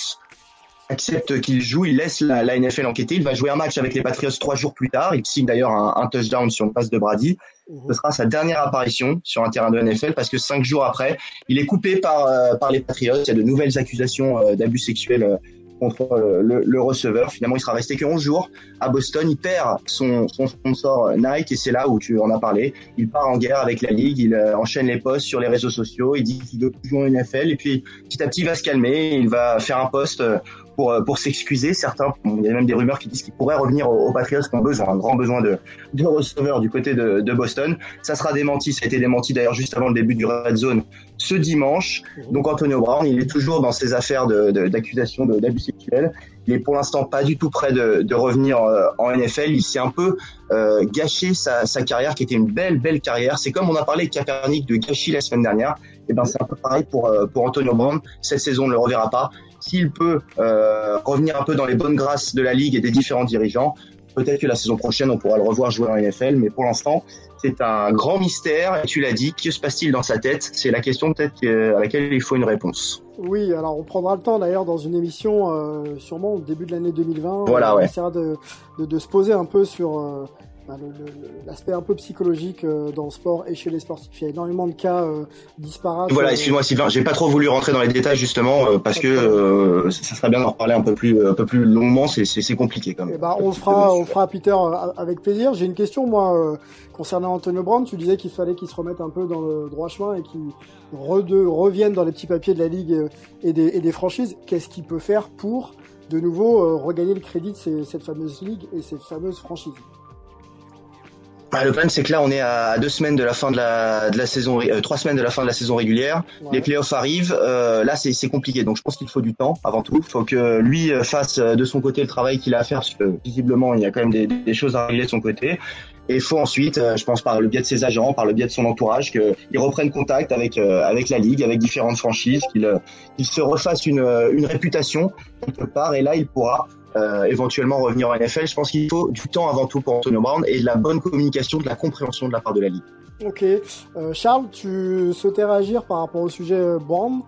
accepte qu'il joue, il laisse la, la, NFL enquêter. Il va jouer un match avec les Patriots trois jours plus tard. Il signe d'ailleurs un, un, touchdown sur une passe de Brady. Mhm. Ce sera sa dernière apparition sur un terrain de NFL parce que cinq jours après, il est coupé par, euh, par les Patriots. Il y a de nouvelles accusations euh, d'abus sexuels euh, contre le, le, receveur. Finalement, il sera resté que 11 jours à Boston. Il perd son, son sponsor Nike et c'est là où tu en as parlé. Il part en guerre avec la ligue. Il enchaîne les posts sur les réseaux sociaux. Il dit qu'il veut jouer en NFL et puis petit à petit il va se calmer. Il va faire un post pour, euh, pour s'excuser. Certains, il y a même des rumeurs qui disent qu'il pourrait revenir aux, Patriots qui ont besoin, un grand besoin de, de receveurs du côté de, de, Boston. Ça sera démenti, ça a été démenti d'ailleurs juste avant le début du Red Zone ce dimanche. Donc Antonio Brown, il est toujours dans ses affaires d'accusation de, d'abus sexuels. Il est pour l'instant pas du tout prêt de, de revenir euh, en NFL. Il s'est un peu euh, gâché sa, sa, carrière, qui était une belle, belle carrière. C'est comme on a parlé de Kaepernick de gâchis la semaine dernière. Et eh ben c'est un peu pareil pour pour Antonio Brown. Cette saison, on ne le reverra pas s'il peut euh, revenir un peu dans les bonnes grâces de la ligue et des différents dirigeants, peut-être que la saison prochaine, on pourra le revoir jouer en NFL, mais pour l'instant, c'est un grand mystère. Et tu l'as dit, que se passe-t-il dans sa tête? C'est la question peut-être à laquelle il faut une réponse. Oui, alors on prendra le temps d'ailleurs dans une émission, euh, sûrement au début de l'année 2020. Voilà, on ouais. essaiera de, de, de, se poser un peu sur euh, bah, l'aspect un peu psychologique euh, dans le sport et chez les sportifs. Il y a énormément de cas euh, disparates. Voilà, excuse-moi Sylvain, j'ai pas trop voulu rentrer dans les détails justement euh, parce que ça serait bien d'en reparler un peu plus un peu plus longuement. C'est compliqué quand même. Et bah, on le fera, on fera Peter avec plaisir. J'ai une question moi concernant Antonio Brown. Tu disais qu'il fallait qu'il se remette un peu dans le droit chemin et qu'il revienne dans les petits papiers de la ligue et des, et des franchises. Qu'est-ce qu'il peut faire pour de nouveau regagner le crédit de ces, cette fameuse ligue et cette fameuse franchise? Bah, le problème, c'est que là, on est à deux semaines de la fin de la, de la saison, euh, trois semaines de la fin de la saison régulière. Ouais. Les playoffs arrivent. Euh, là, c'est compliqué. Donc, je pense qu'il faut du temps avant tout. Il faut que lui euh, fasse euh, de son côté le travail qu'il a à faire. Parce que visiblement, il y a quand même des, des choses à régler de son côté. Et il faut ensuite, je pense par le biais de ses agents, par le biais de son entourage, qu'il reprenne contact avec avec la ligue, avec différentes franchises, qu'il qu'il se refasse une, une réputation quelque part. Et là, il pourra euh, éventuellement revenir en NFL. Je pense qu'il faut du temps avant tout pour Antonio Brown et de la bonne communication, de la compréhension de la part de la ligue. Ok. Euh, Charles, tu souhaitais réagir par rapport au sujet euh, Brown?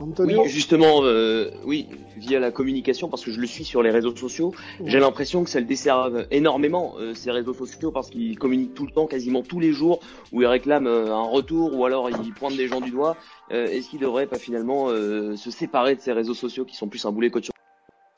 Oui, justement, euh, oui, via la communication, parce que je le suis sur les réseaux sociaux, j'ai l'impression que ça le dessert énormément, euh, ces réseaux sociaux, parce qu'il communique tout le temps, quasiment tous les jours, où il réclame euh, un retour, ou alors il pointe des gens du doigt. Euh, Est-ce qu'il devrait pas finalement se séparer de ces réseaux sociaux qui sont plus un boulet qu'autre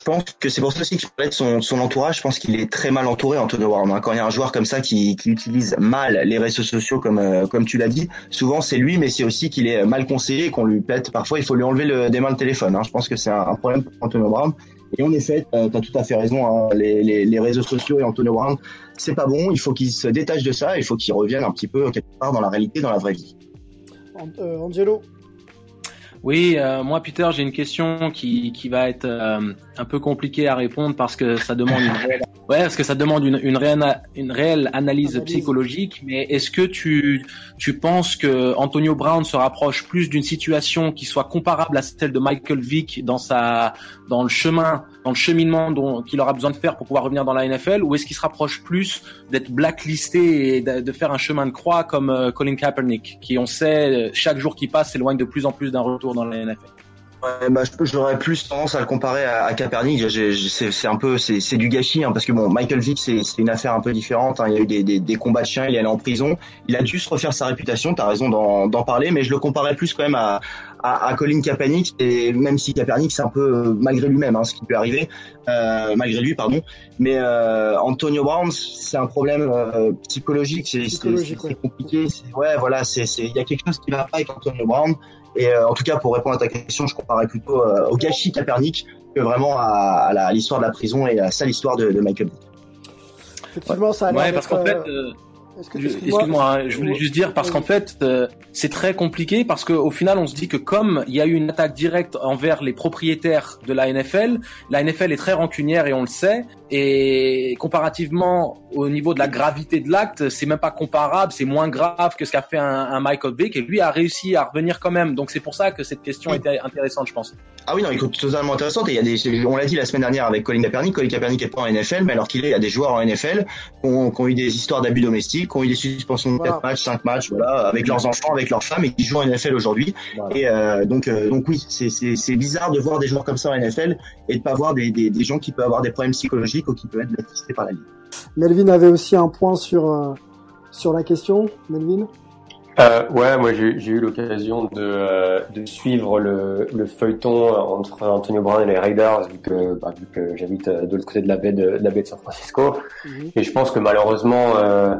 je pense que c'est pour ça aussi que je parlais son, son entourage. Je pense qu'il est très mal entouré, Antonio Brown. Hein. Quand il y a un joueur comme ça qui, qui utilise mal les réseaux sociaux, comme euh, comme tu l'as dit, souvent c'est lui, mais c'est aussi qu'il est mal conseillé, qu'on lui pète. Parfois, il faut lui enlever le, des mains le téléphone. Hein. Je pense que c'est un, problème pour Antonio Brown. Et en effet, tu as tout à fait raison. Hein. Les, les, les, réseaux sociaux et Antonio Brown, c'est pas bon. Il faut qu'il se détache de ça. Il faut qu'il revienne un petit peu quelque part dans la réalité, dans la vraie vie. Euh, Angelo oui, euh, moi Peter, j'ai une question qui, qui va être euh, un peu compliquée à répondre parce que ça demande une réelle, ouais, parce que ça demande une, une, réelle, une réelle analyse, psychologique. Mais est-ce que tu tu penses que Antonio Brown se rapproche plus d'une situation qui soit comparable à celle de Michael Vick dans sa dans le chemin, dans le cheminement dont qu'il aura besoin de faire pour pouvoir revenir dans la NFL, ou est-ce qu'il se rapproche plus d'être blacklisté et de, de, faire un chemin de croix comme euh, Colin Kaepernick, qui on sait chaque jour qui passe s'éloigne de plus en plus d'un retour dans la NFL. Ouais, bah, j'aurais plus tendance à le comparer à, à Kaepernick. C'est un peu, c'est du gâchis, hein, parce que bon, Michael Vick, c'est une affaire un peu différente. Hein. Il y a eu des, des, des, combats de chiens, il est allé en prison. Il a dû se refaire sa réputation. T'as raison d'en parler, mais je le comparais plus quand même à, à, à Colin Kaepernick. Et même si Kaepernick, c'est un peu euh, malgré lui-même, hein, ce qui peut arriver, euh, malgré lui, pardon. Mais euh, Antonio Brown, c'est un problème euh, psychologique. C'est ouais. compliqué. Ouais, voilà, c'est il y a quelque chose qui va pas avec Antonio Brown. Et euh, en tout cas, pour répondre à ta question, je comparais plutôt euh, au gâchis Capernic que vraiment à, à l'histoire de la prison et à la sale histoire de, de Michael Effectivement, ça a ouais, parce qu'en fait, euh, Excuse-moi, hein, je voulais juste dire parce qu'en fait, euh, c'est très compliqué parce qu'au final, on se dit que comme il y a eu une attaque directe envers les propriétaires de la NFL, la NFL est très rancunière et on le sait. Et comparativement au niveau de la gravité de l'acte, c'est même pas comparable, c'est moins grave que ce qu'a fait un, un, Michael Vick et lui a réussi à revenir quand même. Donc c'est pour ça que cette question était intéressante, je pense. Ah oui, non, écoute, totalement intéressante. Et il y a des, on l'a dit la semaine dernière avec Colin Kaepernick. Colin Kaepernick est pas en NFL, mais alors qu'il est, il y a des joueurs en NFL qui ont, qui ont eu des histoires d'abus domestiques, qui ont eu des suspensions de voilà. 4 matchs, 5 matchs, voilà, avec leurs enfants, avec leurs femmes et qui jouent en NFL aujourd'hui. Voilà. Et euh, donc, euh, donc oui, c'est bizarre de voir des joueurs comme ça en NFL et de pas voir des, des, des gens qui peuvent avoir des problèmes psychologiques ou qui peuvent être blacklistés par la ligue. Melvin avait aussi un point sur euh, sur la question, Melvin? Euh, ouais, moi j'ai eu l'occasion de, euh, de suivre le, le, feuilleton entre Antonio Brown et les Raiders vu que, bah, vu que j'habite de l'autre côté de la baie de, de, la baie de San Francisco. Mm -hmm. Et je pense que malheureusement, euh,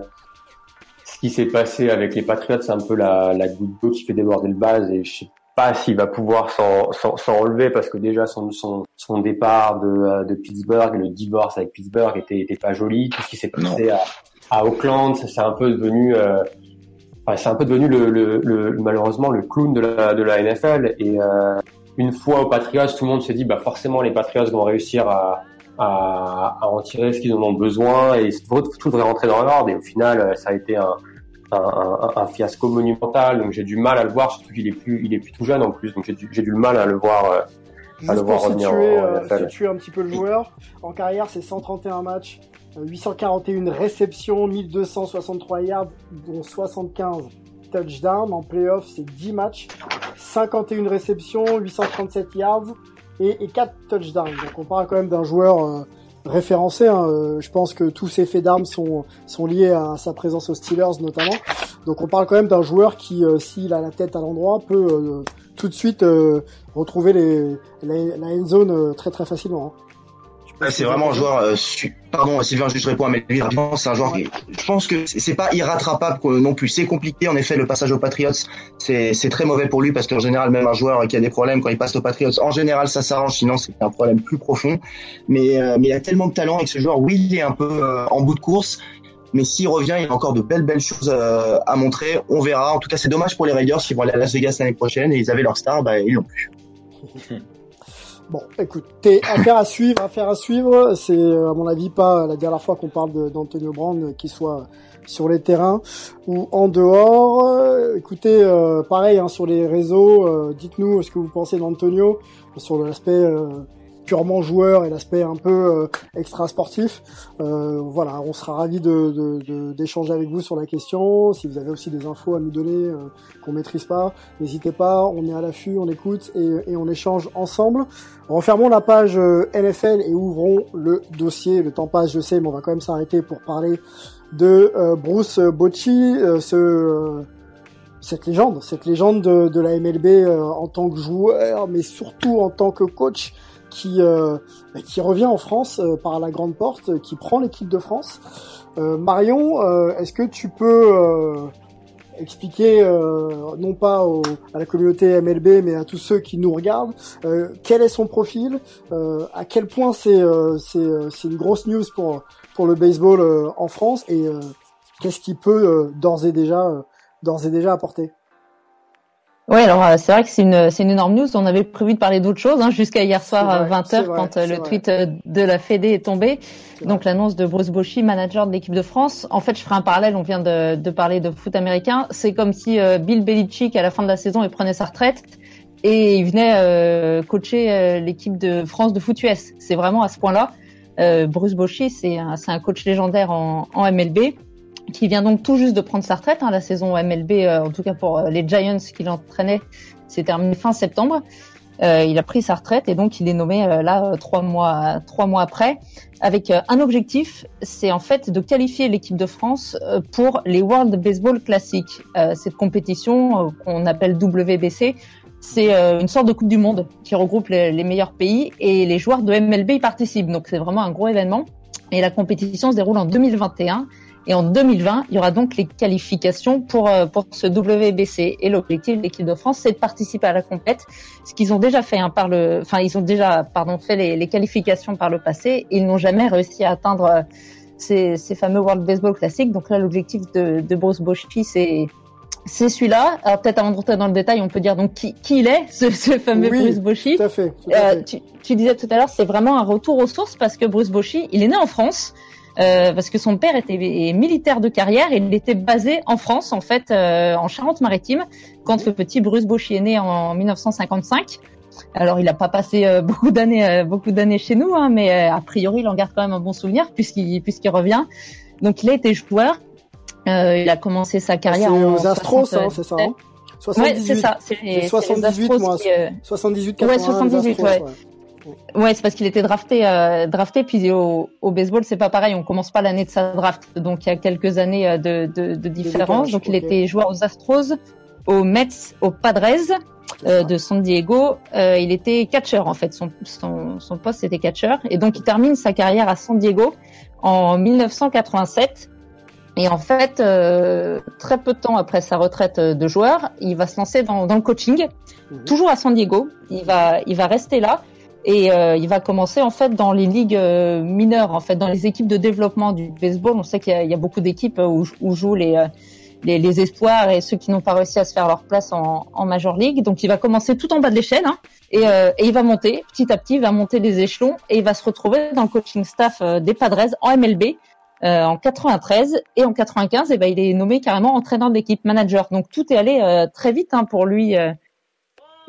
qui s'est passé avec les Patriots, c'est un peu la, la goutte d'eau qui fait déborder le base. Et je sais pas s'il va pouvoir s'en relever parce que déjà son, son, son départ de, de Pittsburgh, le divorce avec Pittsburgh était, était pas joli. Tout ce qui s'est passé à, à Auckland, c'est un peu devenu euh, Enfin, c'est un peu devenu le, le, le, malheureusement le clown de la, de la NFL. Et euh, une fois aux Patriots, tout le monde s'est dit bah forcément les Patriots vont réussir à, à, à en tirer ce qu'ils en ont besoin et tout, tout devrait rentrer dans l'ordre. Et au final, ça a été un, un, un, un fiasco monumental. Donc j'ai du mal à le voir, surtout qu'il est plus il est plus tout jeune en plus. Donc j'ai du, j'ai du mal à le voir. Euh, Juste à le voir pour situer, euh, situer un petit peu le joueur, en carrière c'est 131 matchs, 841 réceptions, 1263 yards, dont 75 touchdowns. En playoff, c'est 10 matchs, 51 réceptions, 837 yards et, et 4 touchdowns. Donc on parle quand même d'un joueur euh, référencé. Hein. Euh, je pense que tous ces faits d'armes sont, sont liés à sa présence aux Steelers notamment. Donc on parle quand même d'un joueur qui, euh, s'il a la tête à l'endroit, peut euh, tout de suite retrouver la end zone très très facilement. Hein. C'est vraiment un joueur. Euh, pardon, Sylvain, juste réponds Melvin rapidement. C'est un joueur. Je pense que c'est pas irrattrapable non plus. C'est compliqué. En effet, le passage aux Patriots, c'est très mauvais pour lui parce qu'en général, même un joueur qui a des problèmes quand il passe aux Patriots, en général, ça s'arrange. Sinon, c'est un problème plus profond. Mais euh, mais il a tellement de talent avec ce joueur. Oui, il est un peu euh, en bout de course. Mais s'il revient, il a encore de belles, belles choses euh, à montrer. On verra. En tout cas, c'est dommage pour les Raiders qui vont aller à Las Vegas l'année prochaine et ils avaient leur star, bah, ils l'ont plus. Bon, écoute, affaire à suivre, affaire à suivre. C'est à mon avis pas la dernière fois qu'on parle d'Antonio Brand, qu'il soit sur les terrains ou en dehors. Écoutez, euh, pareil hein, sur les réseaux, euh, dites-nous ce que vous pensez d'Antonio sur l'aspect euh, purement joueur et l'aspect un peu extra sportif. voilà, on sera ravi de d'échanger avec vous sur la question. Si vous avez aussi des infos à nous donner qu'on maîtrise pas, n'hésitez pas. On est à l'affût, on écoute et, on échange ensemble. Refermons la page NFL et ouvrons le dossier. Le temps passe, je sais, mais on va quand même s'arrêter pour parler de euh, Bruce Bocci, euh, ce euh, cette légende, cette légende de, de la MLB en tant que joueur, mais surtout en tant que coach, qui bah, qui revient en France par la grande porte, qui prend l'équipe de France. Marion, est-ce que tu peux expliquer, non pas à la communauté MLB, mais à tous ceux qui nous regardent, quel est son profil, à quel point c'est une grosse news pour pour le baseball euh, en France et euh, qu'est-ce qu'il peut euh, d'ores et déjà d'ores et déjà apporter? Oui, alors c'est vrai que c'est une c'est une énorme news. On avait prévu de parler d'autre chose hein, jusqu'à hier soir à 20h quand le tweet de la Fédé est tombé. Donc l'annonce de Bruce Bochy, manager de l'équipe de France. En fait, je ferai un parallèle. On vient de, de parler de foot américain. C'est comme si Bill Belichick à la fin de la saison il prenait sa retraite et il venait coacher l'équipe de France de foot US. C'est vraiment à ce point-là. Euh, Bruce Bochy, c'est un, un, coach légendaire en, en, MLB qui vient donc tout juste de prendre sa retraite. Hein, la saison MLB, euh, en tout cas pour euh, les Giants qu'il entraînait, c'est terminé fin septembre. Euh, il a pris sa retraite et donc il est nommé là trois mois trois mois après avec un objectif, c'est en fait de qualifier l'équipe de France pour les World Baseball Classic. cette compétition qu'on appelle WBC, c'est une sorte de Coupe du Monde qui regroupe les, meilleurs pays et les joueurs de MLB y participent. Donc c'est vraiment un gros événement. Et la compétition se déroule en 2021. Et en 2020, il y aura donc les qualifications pour euh, pour ce WBC. Et l'objectif de l'équipe de France, c'est de participer à la compète. Ce qu'ils ont déjà fait hein, par le, enfin ils ont déjà pardon fait les, les qualifications par le passé. Ils n'ont jamais réussi à atteindre euh, ces, ces fameux World Baseball Classic. Donc là, l'objectif de, de Bruce Bochy, c'est c'est celui-là. Alors peut-être avant de rentrer dans le détail, on peut dire donc qui, qui il est, ce, ce fameux Bruce Bochy. Tout à fait. Euh, tu, tu, disais tout à l'heure, c'est vraiment un retour aux sources parce que Bruce Bochy, il est né en France. Euh, parce que son père était militaire de carrière et il était basé en France, en fait, euh, en Charente-Maritime, quand le petit Bruce Bochy est né en 1955. Alors, il n'a pas passé euh, beaucoup d'années, beaucoup d'années chez nous, hein, mais a priori, il en garde quand même un bon souvenir puisqu'il puisqu'il revient. Donc, il a été joueur. Il a commencé sa carrière aux Astros, hein, c'est ça hein 78, ouais, c'est ça. C'est 78, moi. Qui, euh... 78, ouais, 78, Astros, ouais. ouais. Ouais c'est parce qu'il était drafté, euh, drafté. Puis au, au baseball, c'est pas pareil. On commence pas l'année de sa draft, donc il y a quelques années euh, de, de, de différence. Donc il était joueur aux Astros, aux Mets, aux Padres. Euh, de San Diego, euh, il était catcher en fait, son, son, son poste était catcher et donc il termine sa carrière à San Diego en 1987 et en fait, très peu de temps après sa retraite de joueur, il va se lancer dans, dans le coaching, mhm. toujours à San Diego. Il va, il va rester là et euh, il va commencer en fait dans les ligues euh, mineures, en fait, dans les équipes de développement du baseball. On sait qu'il y, y, a beaucoup d'équipes où, où, jouent les, euh, les, les, espoirs et ceux qui n'ont pas réussi à se faire leur place en, en Major League. Donc, il va commencer tout en bas de l'échelle hein, et, euh, et, il va monter petit à petit, il va monter les échelons et il va se retrouver dans le coaching staff des Padres en MLB euh, en 93 et en 95, et eh ben, il est nommé carrément entraîneur d'équipe manager. Donc tout est allé euh, très vite hein, pour lui euh,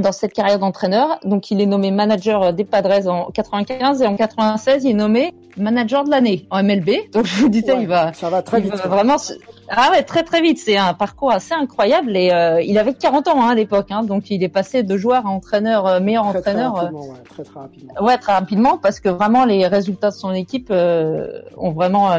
dans cette carrière d'entraîneur. Donc il est nommé manager des Padres en 95 et en 96 il est nommé manager de l'année en MLB. Donc je vous disais il va ça va très vite. vraiment ah ouais très très vite. C'est un parcours assez incroyable et euh, il avait 40 ans hein, à l'époque. Hein, donc il est passé de joueur à entraîneur euh, meilleur entraîneur. Très, ouais, très très rapidement. Ouais très rapidement parce que vraiment les résultats de son équipe ont vraiment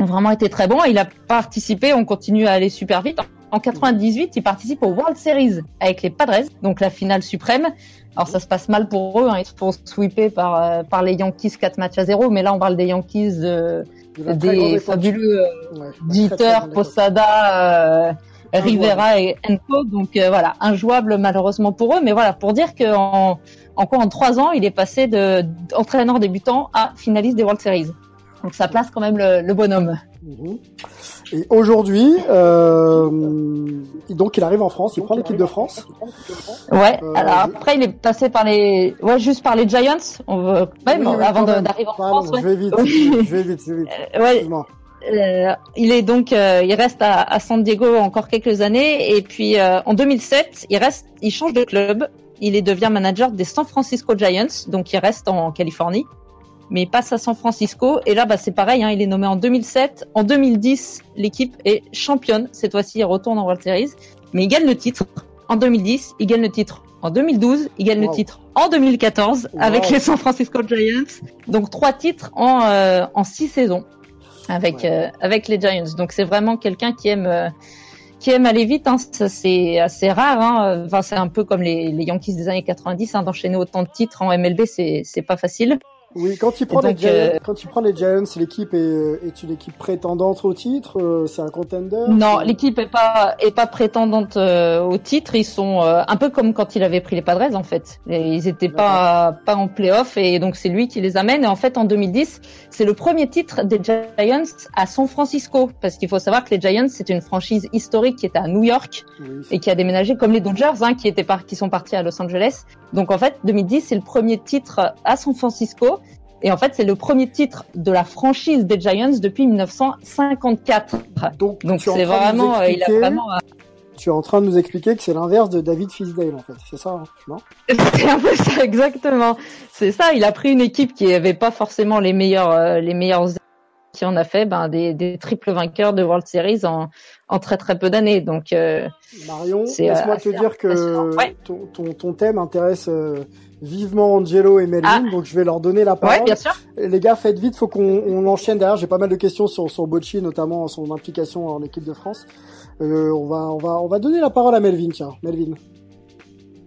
ont vraiment été très bons. Il a participé, on continue à aller super vite. En 98, il participe au World Series avec les Padres, donc la finale suprême. Alors ça se passe mal pour eux, hein. ils se font sweeper par, euh, par les Yankees 4 matchs à 0, mais là on parle des Yankees euh, des fabuleux euh, Jeter, Posada, euh, Rivera et Enco. Donc voilà, injouable malheureusement pour eux, mais voilà, pour dire qu'en en quoi en trois ans, il est passé de entraîneur débutant à finaliste des World Series. Donc ça place quand même le, le bonhomme. Mhm. Et aujourd'hui, euh, donc il arrive en France, il prend l'équipe de France. Ouais. Euh, alors après, il est passé par les, ouais, juste par les Giants. On veut même avant d'arriver en France. Ouais. Je vais vite. je vais vite. Je vais vite. Euh, ouais. Euh, il est donc, euh, il reste à, à, San Diego encore quelques années et puis euh, en 2007, il reste, il change de club il est devient manager des San Francisco Giants, donc il reste en Californie, mais il passe à San Francisco. Et là, bah, c'est pareil, hein, il est nommé en 2007. En 2010, l'équipe est championne. Cette fois-ci, il retourne en World Series, mais il gagne le titre. En 2010, il gagne le titre. En 2012, il gagne le titre. En 2014, avec les San Francisco Giants. Donc trois titres en euh, en six saisons avec euh, avec les Giants. Donc c'est vraiment quelqu'un qui aime euh, qui aime aller vite. Hein. C'est assez rare. Hein. Enfin, c'est un peu comme les, les Yankees des années 90 hein, d'enchaîner autant de titres en MLB. C'est c'est pas facile. Oui, quand il prend, les, Giants, euh, quand il prend les Giants, l'équipe est, est une équipe prétendante au titre. Euh, c'est un contender. Non, l'équipe est pas est pas prétendante euh, au titre. Ils sont un peu comme quand il avait pris les Padres en fait. Ils étaient pas pas en playoff et donc c'est lui qui les amène. Et en fait, en 2010, c'est le premier titre des Giants à San Francisco parce qu'il faut savoir que les Giants c'est une franchise historique qui était à New York et qui a déménagé comme les Dodgers hein, qui étaient par... qui sont partis à Los Angeles. Donc en fait, 2010 c'est le premier titre à San Francisco. Et en fait, c'est le premier titre de la franchise des Giants depuis 1954. Donc, c'est vraiment, euh, il a vraiment. Euh, tu es en train de nous expliquer que c'est l'inverse de David Fisdale, en fait. C'est ça, hein, non C'est un peu ça, exactement. C'est ça. Il a pris une équipe qui avait pas forcément les meilleurs, euh, les meilleurs qui en a fait ben, des, des triples vainqueurs de World Series en, en très très peu d'années. Donc, Marion, laisse-moi te dire que ton, ton, ton, thème intéresse vivement Angelo et Melvin, ah. donc je vais leur donner la parole. Ouais, bien sûr. Les gars, faites vite, faut qu'on enchaîne derrière. J'ai pas mal de questions sur sur Bocci, notamment son implication en équipe de France. Euh, on va on va on va donner la parole à Melvin, tiens, Melvin.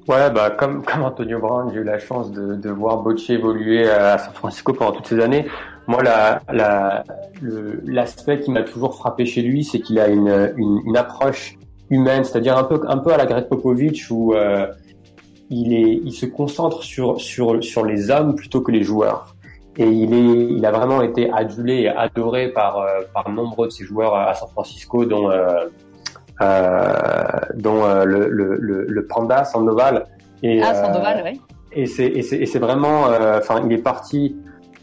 Ouais, bah comme comme Antonio Brown, j'ai eu la chance de, de voir Bocci évoluer à San Francisco pendant toutes ces années. Moi, la l'aspect qui m'a toujours frappé chez lui, c'est qu'il a une, une, une approche humaine, c'est-à-dire un peu un peu à la Greg Popovich où euh, il est, il se concentre sur sur sur les hommes plutôt que les joueurs. Et il est, il a vraiment été adulé et adoré par euh, par nombreux de ses joueurs à San Francisco, dont euh, euh, dont euh, le, le, le, le, Panda Sandoval. Et, ah, Sandoval, oui. Et c'est et c'est c'est vraiment, enfin, il est parti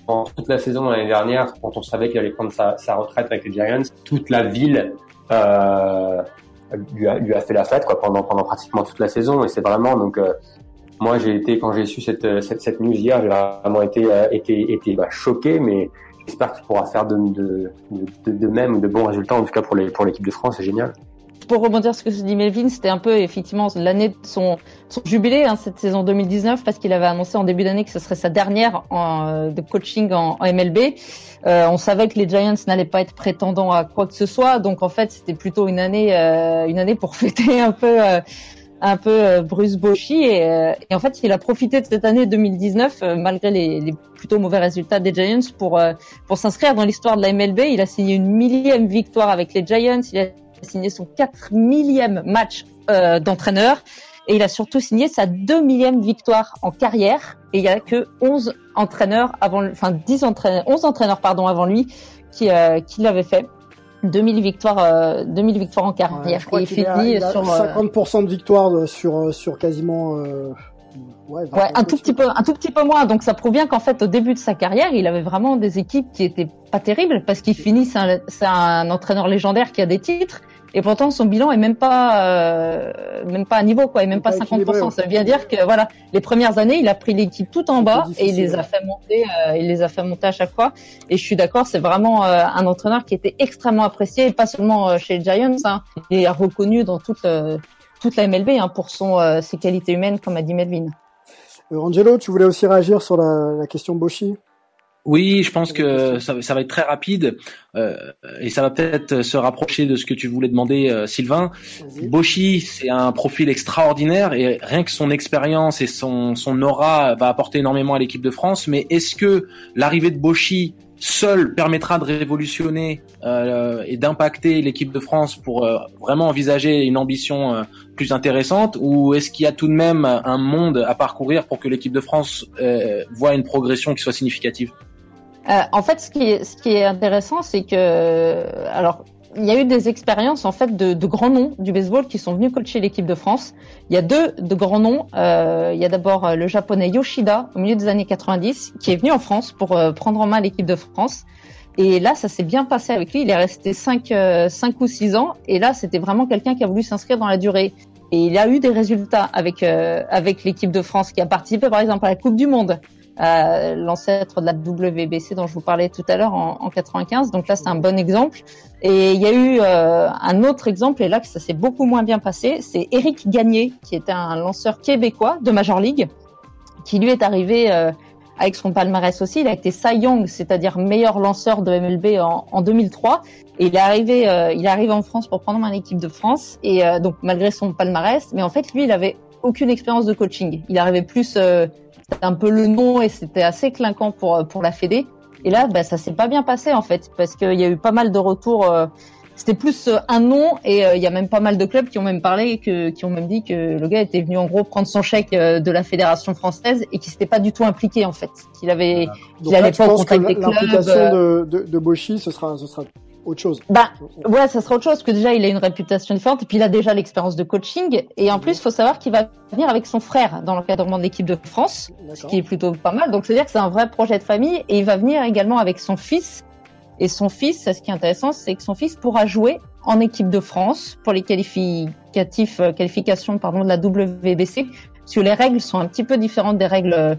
en toute la saison l'année dernière quand on savait qu'il allait prendre sa, sa retraite avec les Giants. Toute la ville. Euh, lui a, lui a fait la fête quoi pendant pendant pratiquement toute la saison et c'est vraiment donc euh, moi j'ai été quand j'ai su cette, cette, cette news hier j'ai vraiment été euh, été été bah, choqué mais j'espère qu'il pourra faire de de, de de même de bons résultats en tout cas pour les pour l'équipe de France c'est génial pour rebondir sur ce que dit Melvin, c'était un peu effectivement l'année de son, son jubilé, hein, cette saison 2019, parce qu'il avait annoncé en début d'année que ce serait sa dernière en, euh, de coaching en, MLB. Euh, on savait que les Giants n'allaient pas être prétendants à quoi que ce soit, donc en fait c'était plutôt une année, euh, une année pour fêter un peu. Euh, un peu Bruce Bochy et, et, en fait il a profité de cette année 2019 malgré les, les, plutôt mauvais résultats des Giants pour pour s'inscrire dans l'histoire de la MLB. Il a signé une millième victoire avec les Giants. Signé son 4 millième match euh, d'entraîneur. Et il a surtout signé sa 2 millième victoire en carrière. Et il y a que 11 entraîneurs avant enfin 10 entraîneurs 11 entraîneurs pardon avant lui qui euh, qui l'avaient fait. 2000 victoires euh, 2000 victoires en carrière. Et il sur 50% euh, de victoires sur sur quasiment Ouais, un tout petit peu, un tout petit peu moins. Donc ça provient qu'en fait, au début de sa carrière, il avait vraiment des équipes qui étaient pas terribles parce qu'il finit, c'est un, un, entraîneur légendaire qui a des titres. Et pourtant, son bilan est même pas, euh, même pas à niveau, quoi, et même pas, 50%. Ça veut bien dire que, voilà, les premières années, il a pris l'équipe tout en bas et il les a fait monter, euh, il les a fait monter à chaque fois. Et je suis d'accord, c'est vraiment euh, un entraîneur qui était extrêmement apprécié, et pas seulement euh, chez les Giants, hein. Il est reconnu dans toute, toute la MLB, hein, pour son, ses qualités humaines, comme a dit Melvin. Angelo, tu voulais aussi réagir sur la, la question Boshi? Oui, je pense que ça, ça, va être très rapide euh, et ça va peut-être se rapprocher de ce que tu voulais demander, euh, Sylvain. Boshi, c'est un profil extraordinaire et rien que son expérience et son, son aura va apporter énormément à l'équipe de France. Mais est-ce que l'arrivée de Boshi seul permettra de révolutionner euh, et d'impacter l'équipe de France pour euh, vraiment envisager une ambition euh, plus intéressante ou est-ce qu'il y a tout de même un monde à parcourir pour que l'équipe de France euh, voit une progression qui soit significative? Euh, en fait, ce qui est, ce qui est intéressant, c'est que, alors, il y a eu des expériences en fait de, de, grands noms du baseball qui sont venus coacher l'équipe de France. Il y a deux de grands noms. Euh, il y a d'abord euh, le japonais Yoshida au milieu des années 90 qui est venu en France pour euh, prendre en main l'équipe de France. Et là, ça s'est bien passé avec lui. Il est resté cinq, cinq ou six ans. Et là, c'était vraiment quelqu'un qui a voulu s'inscrire dans la durée. Et il a eu des résultats avec avec l'équipe de France qui a participé par exemple à la Coupe du Monde, l'ancêtre de la WBC dont je vous parlais tout à l'heure en, en 95. Donc là, c'est un bon exemple. Et il y a eu un autre exemple, et là ça s'est beaucoup moins bien passé, c'est Eric Gagné, qui était un lanceur québécois de Major League, qui lui est arrivé avec son palmarès aussi. Il a été Cy Young, c'est-à-dire meilleur lanceur de MLB en, en 2003. Et il est arrivé, euh, il en France pour prendre une équipe de France. Et euh, donc malgré son palmarès, mais en fait lui, il avait aucune expérience de coaching. Il arrivait plus, euh, c'était un peu le nom et c'était assez clinquant pour pour la Fédé. Et là, bah, ça s'est pas bien passé en fait, parce qu'il y a eu pas mal de retours c'était plus euh, un nom et euh, il y a même pas mal de clubs qui ont même parlé que qui ont même dit que le gars était venu en gros prendre son chèque euh, de la fédération française et qui s'était pas du tout impliqué en fait qu'il avait qu'il allait pas contacter l'implication de, de, de Boshi ce sera ce sera autre chose. Bah ouais, ça sera autre chose parce que déjà il a une réputation différente et puis il a déjà l'expérience de coaching et en plus il faut savoir qu'il va venir avec son frère dans l'encadrement de l'équipe de France, ce qui est plutôt pas mal. Donc c'est à dire que c'est un vrai projet de famille et il va venir également avec son fils et son fils, ce qui est intéressant, c'est que son fils pourra jouer en équipe de France pour les qualificatifs, euh, qualifications pardon, de la WBC, parce que les règles sont un petit peu différentes des règles euh,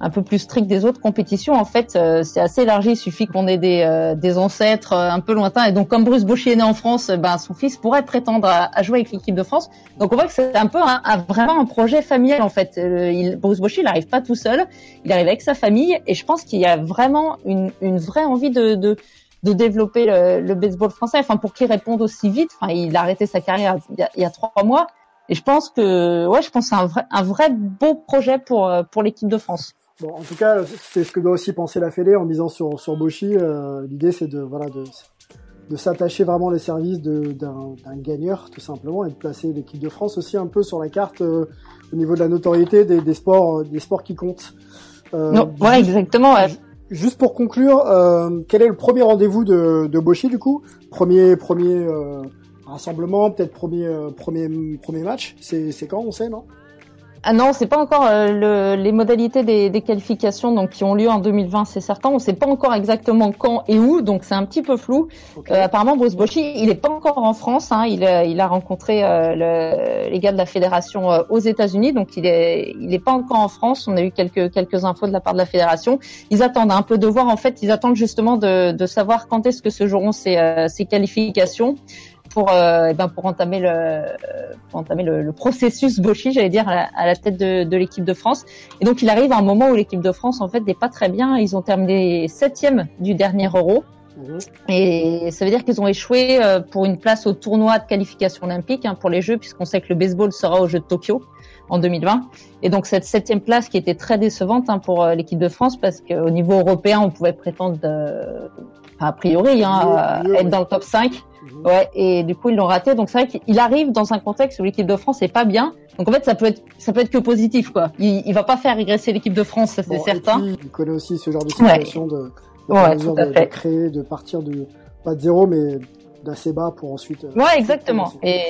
un peu plus strictes des autres compétitions. En fait, euh, c'est assez élargi. Il suffit qu'on ait des, des ancêtres un peu lointains. Et donc, comme Bruce Bochy est né en France, ben, son fils pourrait prétendre à, jouer avec l'équipe de France. Donc, on voit que c'est un peu un, vraiment un projet familial, en fait. Il, Bruce Bochy, il n'arrive pas tout seul. Il arrive avec sa famille. Et je pense qu'il y a vraiment une, une vraie envie de, de de développer le, le, baseball français. Enfin, pour qu'il réponde aussi vite. Enfin, il a arrêté sa carrière il y a, il y a trois mois. Et je pense que, ouais, je pense que c'est un vrai, un vrai beau projet pour pour l'équipe de France. Bon, en tout cas, c'est ce que doit aussi penser la Fédé en misant sur sur Boshi. Euh, L'idée, c'est de voilà de de s'attacher vraiment les services d'un gagneur tout simplement et de placer l'équipe de France aussi un peu sur la carte euh, au niveau de la notoriété des, des sports des sports qui comptent. Euh, non, ouais, exactement. Ouais. Juste pour conclure, euh, quel est le premier rendez-vous de, de Boshi du coup? Premier premier euh, rassemblement, peut-être premier euh, premier premier match? C'est c'est quand on sait non? Ah non, c'est pas encore euh, le, les modalités des, des, qualifications donc qui ont lieu en 2020, c'est certain. On sait pas encore exactement quand et où, donc c'est un petit peu flou. Euh, apparemment, Bruce Bochy, il est pas encore en France. Hein, il, a, il a rencontré euh, le, les gars de la fédération aux États-Unis, donc il est il est pas encore en France. On a eu quelques quelques infos de la part de la fédération. Ils attendent un peu de voir. En fait, ils attendent justement de, de savoir quand est-ce que se joueront ces, ces qualifications pour, euh, eh ben pour entamer le, pour entamer le, le processus Bochy, j'allais dire, à la, tête de, de l'équipe de France. Et donc, il arrive à un moment où l'équipe de France, en fait, n'est pas très bien. Ils ont terminé septième du dernier Euro. Mhm. Et ça veut dire qu'ils ont échoué euh, pour une place au tournoi de qualification olympique hein, pour les Jeux, puisqu'on sait que le baseball sera aux Jeux de Tokyo en 2020. Et donc cette septième place qui était très décevante hein, pour euh, l'équipe de France, parce qu'au niveau européen, on pouvait prétendre, de, a priori, hein, être dans le top 5. Mhm. Ouais, et du coup ils l'ont raté. Donc c'est vrai qu'il arrive dans un contexte où l'équipe de France est pas bien. Donc en fait ça peut être ça peut être que positif quoi. Il, il va pas faire régresser l'équipe de France, ça c'est certain. il connaît aussi ce genre de situation de, de, créer, de partir de pas de zéro mais d'assez bas pour ensuite. Euh, ouais, exactement. Et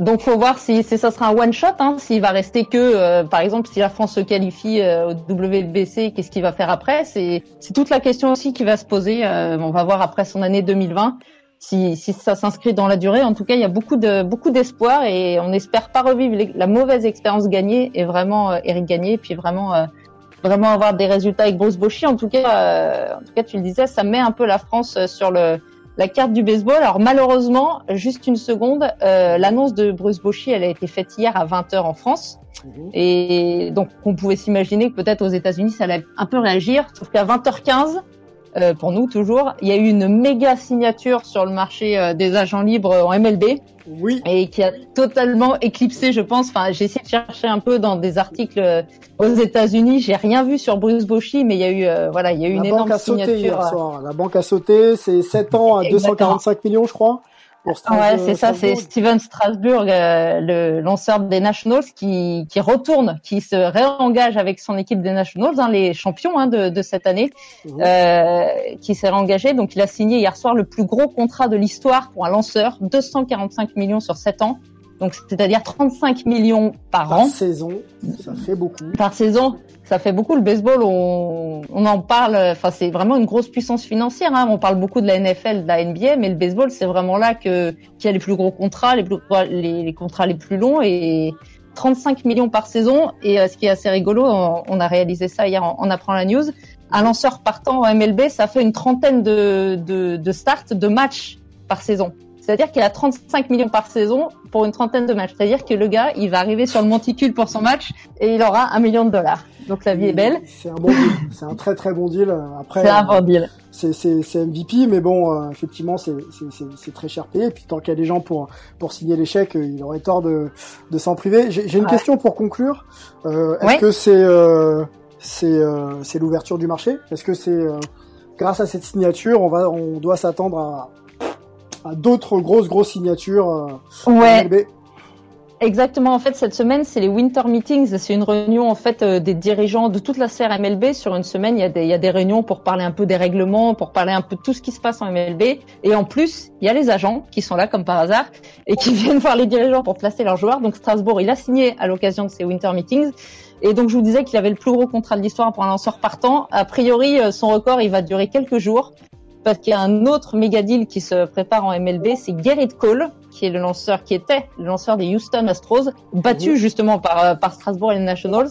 donc faut voir si, si ça sera un one shot, hein, s'il va rester que, euh, par exemple, si la France se qualifie euh, au WBC, qu'est-ce qu'il va faire après? C'est toute la question aussi qui va se poser. on va voir après son année 2020 si, si ça s'inscrit dans la durée. En tout cas, il y a beaucoup de beaucoup d'espoir et on espère pas revivre la mauvaise expérience gagnée et vraiment euh, Eric gagner, puis vraiment euh, vraiment avoir des résultats avec Bruce Bochy. En tout cas, euh, en tout cas, tu le disais, ça met un peu la France sur le la carte du baseball. Alors malheureusement, juste une seconde, l'annonce de Bruce Bochy, elle a été faite hier à 20h en France. Mhm. Et donc, on pouvait s'imaginer que peut-être aux États-Unis, ça allait un peu réagir. Sauf qu'à 20h15, euh, pour nous toujours. Il y a eu une méga signature sur le marché euh, des agents libres en MLB. Oui. Et qui a totalement éclipsé, je pense. Enfin, j'ai essayé de chercher un peu dans des articles euh, aux États-Unis. J'ai rien vu sur Bruce Bochy, mais il y a eu, voilà, il y a eu une énorme signature. La banque a sauté. C'est 7 ans à 245 millions, je crois ouais, c'est ça, c'est Steven Strasburg, euh, le lanceur des Nationals, qui, qui retourne, qui se réengage avec son équipe des Nationals, hein, les champions hein, de, de cette année, mmh. euh, qui s'est réengagé. Donc, il a signé hier soir le plus gros contrat de l'histoire pour un lanceur, 245 millions sur 7 ans. Donc c'est-à-dire 35 millions par, par an. saison, ça fait beaucoup. Par saison, ça fait beaucoup. Le baseball, on, on en parle. Enfin, c'est vraiment une grosse puissance financière. Hein. On parle beaucoup de la NFL, de la NBA, mais le baseball, c'est vraiment là que qu'il y a les plus gros contrats, les, contrats les plus longs et 35 millions par saison. Et euh, ce qui est assez rigolo, on, a réalisé ça hier en apprenant la news. Un lanceur partant en MLB, ça fait une trentaine de, de, de starts, de matchs par saison. C'est-à-dire qu'il a 35 millions par saison pour une trentaine de matchs. C'est-à-dire que le gars, il va arriver sur le monticule pour son match et il aura un million de dollars. Donc la vie est belle. C'est un bon deal. C'est un très très bon deal. Après, c'est un bon deal. C'est c'est MVP, mais bon, euh, effectivement, c'est c'est très cher payé. Et puis tant qu'il y a des gens pour pour signer les chèques, il aurait tort de de s'en priver. J'ai une ouais. question pour conclure. Euh, Est-ce ouais. que c'est euh, c'est euh, c'est l'ouverture du marché? Est-ce que c'est euh, grâce à cette signature, on va on doit s'attendre à à d'autres grosses grosses signatures euh, ouais. Exactement. En fait, cette semaine, c'est les Winter Meetings. C'est une réunion en fait euh, des dirigeants de toute la sphère MLB. Sur une semaine, il y a des il y a des réunions pour parler un peu des règlements, pour parler un peu de tout ce qui se passe en MLB. Et en plus, il y a les agents qui sont là comme par hasard et qui viennent voir les dirigeants pour placer leurs joueurs. Donc Strasbourg, il a signé à l'occasion de ces Winter Meetings. Et donc je vous disais qu'il avait le plus gros contrat de l'histoire pour un lanceur partant. A priori, son record, il va durer quelques jours parce qu'il y a un autre méga deal qui se prépare en MLB, c'est Garrett Cole, qui est le lanceur, qui était le lanceur des Houston Astros, battu mmh. justement par, par Strasbourg et les Nationals.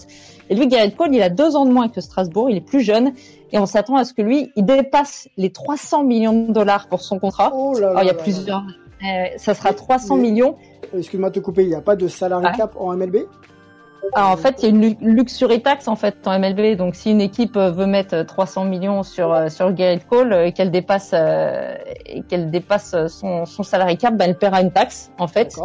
Et lui, Garrett Cole, il a deux ans de moins que Strasbourg, il est plus jeune, et on s'attend à ce que lui, il dépasse les 300 millions de dollars pour son contrat. Oh là Alors, il y a là plusieurs, euh, ça sera 300 mais, millions. Excuse-moi de te couper, il n'y a pas de salary Ouais. cap en MLB Alors, en fait, il y a une lu- luxury tax en fait en MLB. Donc, si une équipe euh, veut mettre 300 millions sur euh, sur Garrett Cole euh, et qu'elle dépasse euh, et qu'elle dépasse son son salary cap, ben elle paiera une taxe en fait.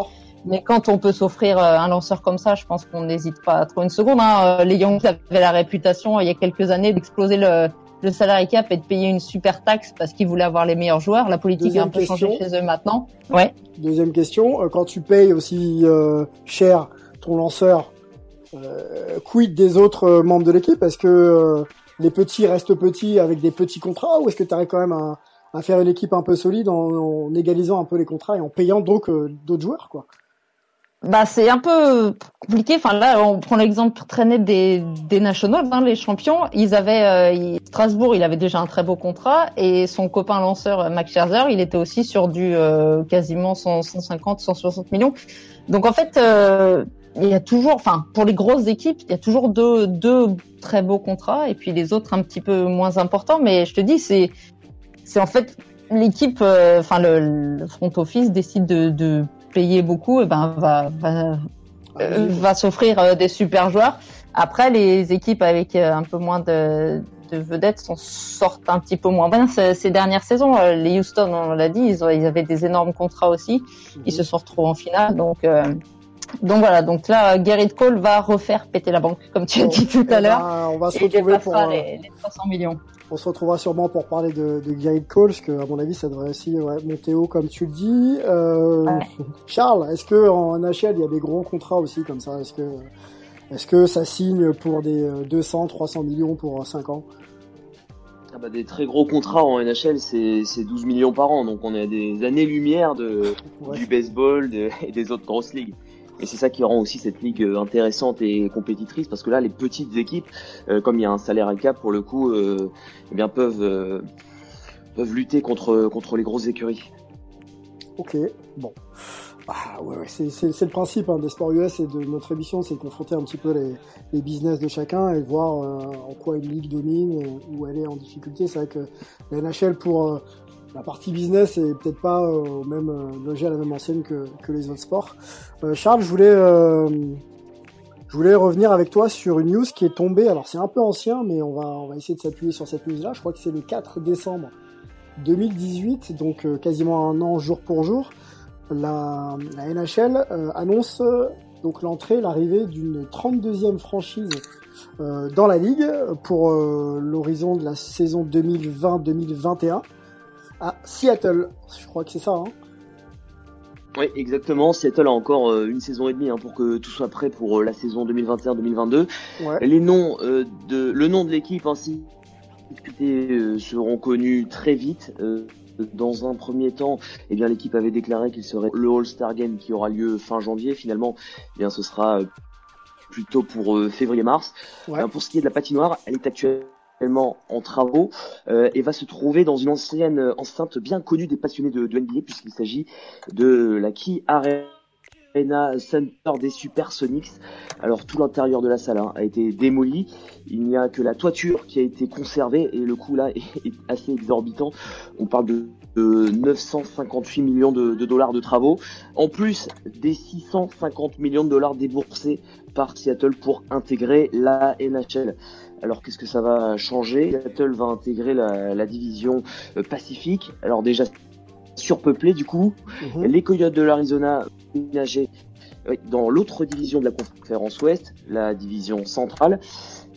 Mais quand on peut s'offrir euh, un lanceur comme ça, je pense qu'on n'hésite pas trop une seconde. Hein. Euh, Les Yankees avaient la réputation il y a quelques années d'exploser le le salary cap et de payer une super taxe parce qu'ils voulaient avoir les meilleurs joueurs. La politique Deuxième a un peu changé chez eux maintenant. Ouais. Deuxième question, euh, quand tu payes aussi euh, cher ton lanceur, euh, quid des autres euh, membres de l'équipe? Est-ce que euh, les petits restent petits avec des petits contrats ou est-ce que tu arrives quand même à, à faire une équipe un peu solide en, en égalisant un peu les contrats et en payant donc euh, d'autres joueurs quoi? Bah c'est un peu compliqué. Enfin là, on prend l'exemple très net des des Nationals, hein, les champions. Ils avaient euh, Strasbourg, il avait déjà un très beau contrat et son copain lanceur euh, Max Scherzer, il était aussi sur du euh, quasiment 100, 150, 160 millions. Donc en fait, euh, il y a toujours, enfin pour les grosses équipes, il y a toujours deux deux très beaux contrats et puis les autres un petit peu moins importants. Mais je te dis, c'est c'est en fait l'équipe, euh, enfin le, le front office décide de, de payer beaucoup, et ben va va, euh, va s'offrir euh, des super joueurs. Après, les équipes avec euh, un peu moins de, de vedettes s'en sortent un petit peu moins bien ces, ces dernières saisons. Les Houston, on l'a dit, ils, ils avaient des énormes contrats aussi. Ils se sont retrouvés en finale, donc. Euh, donc voilà, donc là, Garrett Cole va refaire péter la banque, comme tu as dit tout eh à l'heure. ben, on va se retrouver pour euh, les, les 300 millions. on se retrouvera sûrement pour parler de, de Garrett Cole parce que à mon avis ça devrait aussi ouais, monter haut comme tu le dis. Euh, Ouais. Charles, est-ce que en NHL il y a des gros contrats aussi comme ça? Est-ce que est-ce que ça signe pour des euh, 200, 300 millions pour 5 ans? Ah bah, des très gros contrats en NHL, c'est c'est 12 millions par an, donc on est à des années-lumière de, Ouais. du baseball de- et des autres grosses ligues. Et c'est ça qui rend aussi cette ligue euh, intéressante et compétitrice, parce que là, les petites équipes, euh, comme il y a un salaire à cap, pour le coup, euh, eh bien peuvent peuvent lutter contre contre les grosses écuries. Ok, bon. Ah ouais, c'est, le principe hein, des sports US et de notre émission, c'est de confronter un petit peu les, les business de chacun et voir en quoi une ligue domine, où elle est en difficulté. C'est vrai que la NHL pour la partie business est peut-être pas euh, au même euh, logé à la même enseigne que, que les autres sports. Euh, Charles, je voulais je voulais revenir avec toi sur une news qui est tombée. Alors c'est un peu ancien, mais on va on va essayer de s'appuyer sur cette news-là. Je crois que c'est le 4 décembre 2018, donc quasiment un an jour pour jour, la, la NHL annonce donc l'entrée, l'arrivée d'une 32e franchise dans la ligue pour l'horizon de la saison 2020-2021 à Seattle. Je crois que c'est ça. Hein Oui, exactement. Seattle a encore euh, une saison et demie hein, pour que tout soit prêt pour euh, la saison 2021-2022. ouais. Les noms euh, de le nom de l'équipe ainsi que, euh, seront connus très vite. Euh, dans un premier temps, eh bien l'équipe avait déclaré qu'il serait le All-Star Game qui aura lieu fin janvier. Finalement, eh bien ce sera plutôt pour février-mars. pour ce qui est de la patinoire, elle est actuellement en travaux et va se trouver dans une ancienne enceinte bien connue des passionnés de, NBA puisqu'il s'agit de la Key Arena Arena Center des Supersonics. Alors tout l'intérieur de la salle hein, a été démoli. Il n'y a que la toiture qui a été conservée et le coût là est, assez exorbitant. On parle de, 958 millions de, dollars de travaux, en plus des 650 millions de dollars déboursés par Seattle pour intégrer la NHL. Alors qu'est-ce que ça va changer? Seattle va intégrer la, la division euh, Pacifique. Alors déjà surpeuplé du coup. Mhm. Les Coyotes de l'Arizona ménagé dans l'autre division de la conférence Ouest, la division centrale.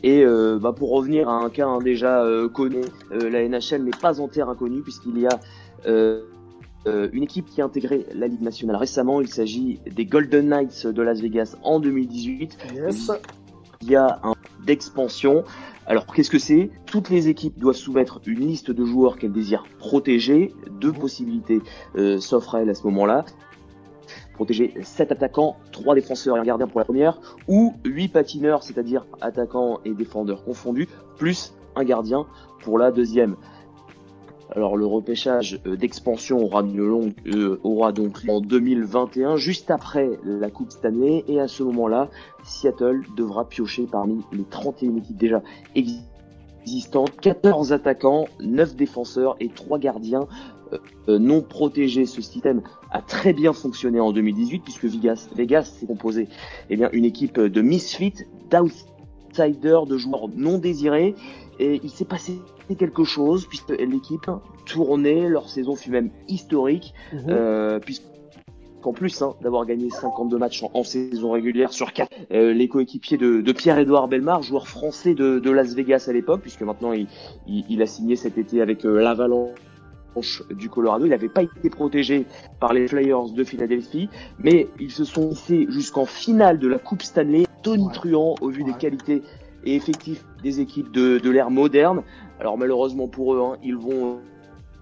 Et euh, bah, pour revenir à un cas hein, déjà euh, connu, la NHL n'est pas en terre inconnue puisqu'il y a une équipe qui a intégré la Ligue nationale récemment. Il s'agit des Golden Knights de Las Vegas en 2018. Il y a un d'expansion alors qu'est-ce que c'est? Toutes les équipes doivent soumettre une liste de joueurs qu'elles désirent protéger. Deux possibilités euh, s'offrent à elles à ce moment-là. Protéger 7 attaquants, 3 défenseurs et un gardien pour la première, ou 8 patineurs, c'est-à-dire attaquants et défendeurs confondus, plus un gardien pour la deuxième. Alors le repêchage euh, d'expansion aura, longue, euh, aura donc en 2021, juste après la Coupe Stanley, et à ce moment-là, Seattle devra piocher parmi les 31 équipes déjà existantes, 14 attaquants, 9 défenseurs et 3 gardiens euh, non protégés. Ce système a très bien fonctionné en 2018 puisque Vegas, Vegas s'est composé eh bien, une équipe de misfits, d'outsiders, de joueurs non désirés. Et il s'est passé quelque chose puisque l'équipe tournait, leur saison fut même historique, mhm. euh, puisqu'en plus hein, d'avoir gagné 52 matchs en, saison régulière sur 4, euh, les coéquipiers de, Pierre-Édouard Belmar, joueur français de, Las Vegas à l'époque, puisque maintenant il, a signé cet été avec euh, l'Avalanche du Colorado. Il n'avait pas été protégé par les Flyers de Philadelphie, mais ils se sont hissés jusqu'en finale de la Coupe Stanley, tonitruant au vu des qualités et effectifs des équipes de, de l'ère moderne. Alors malheureusement pour eux, hein, ils vont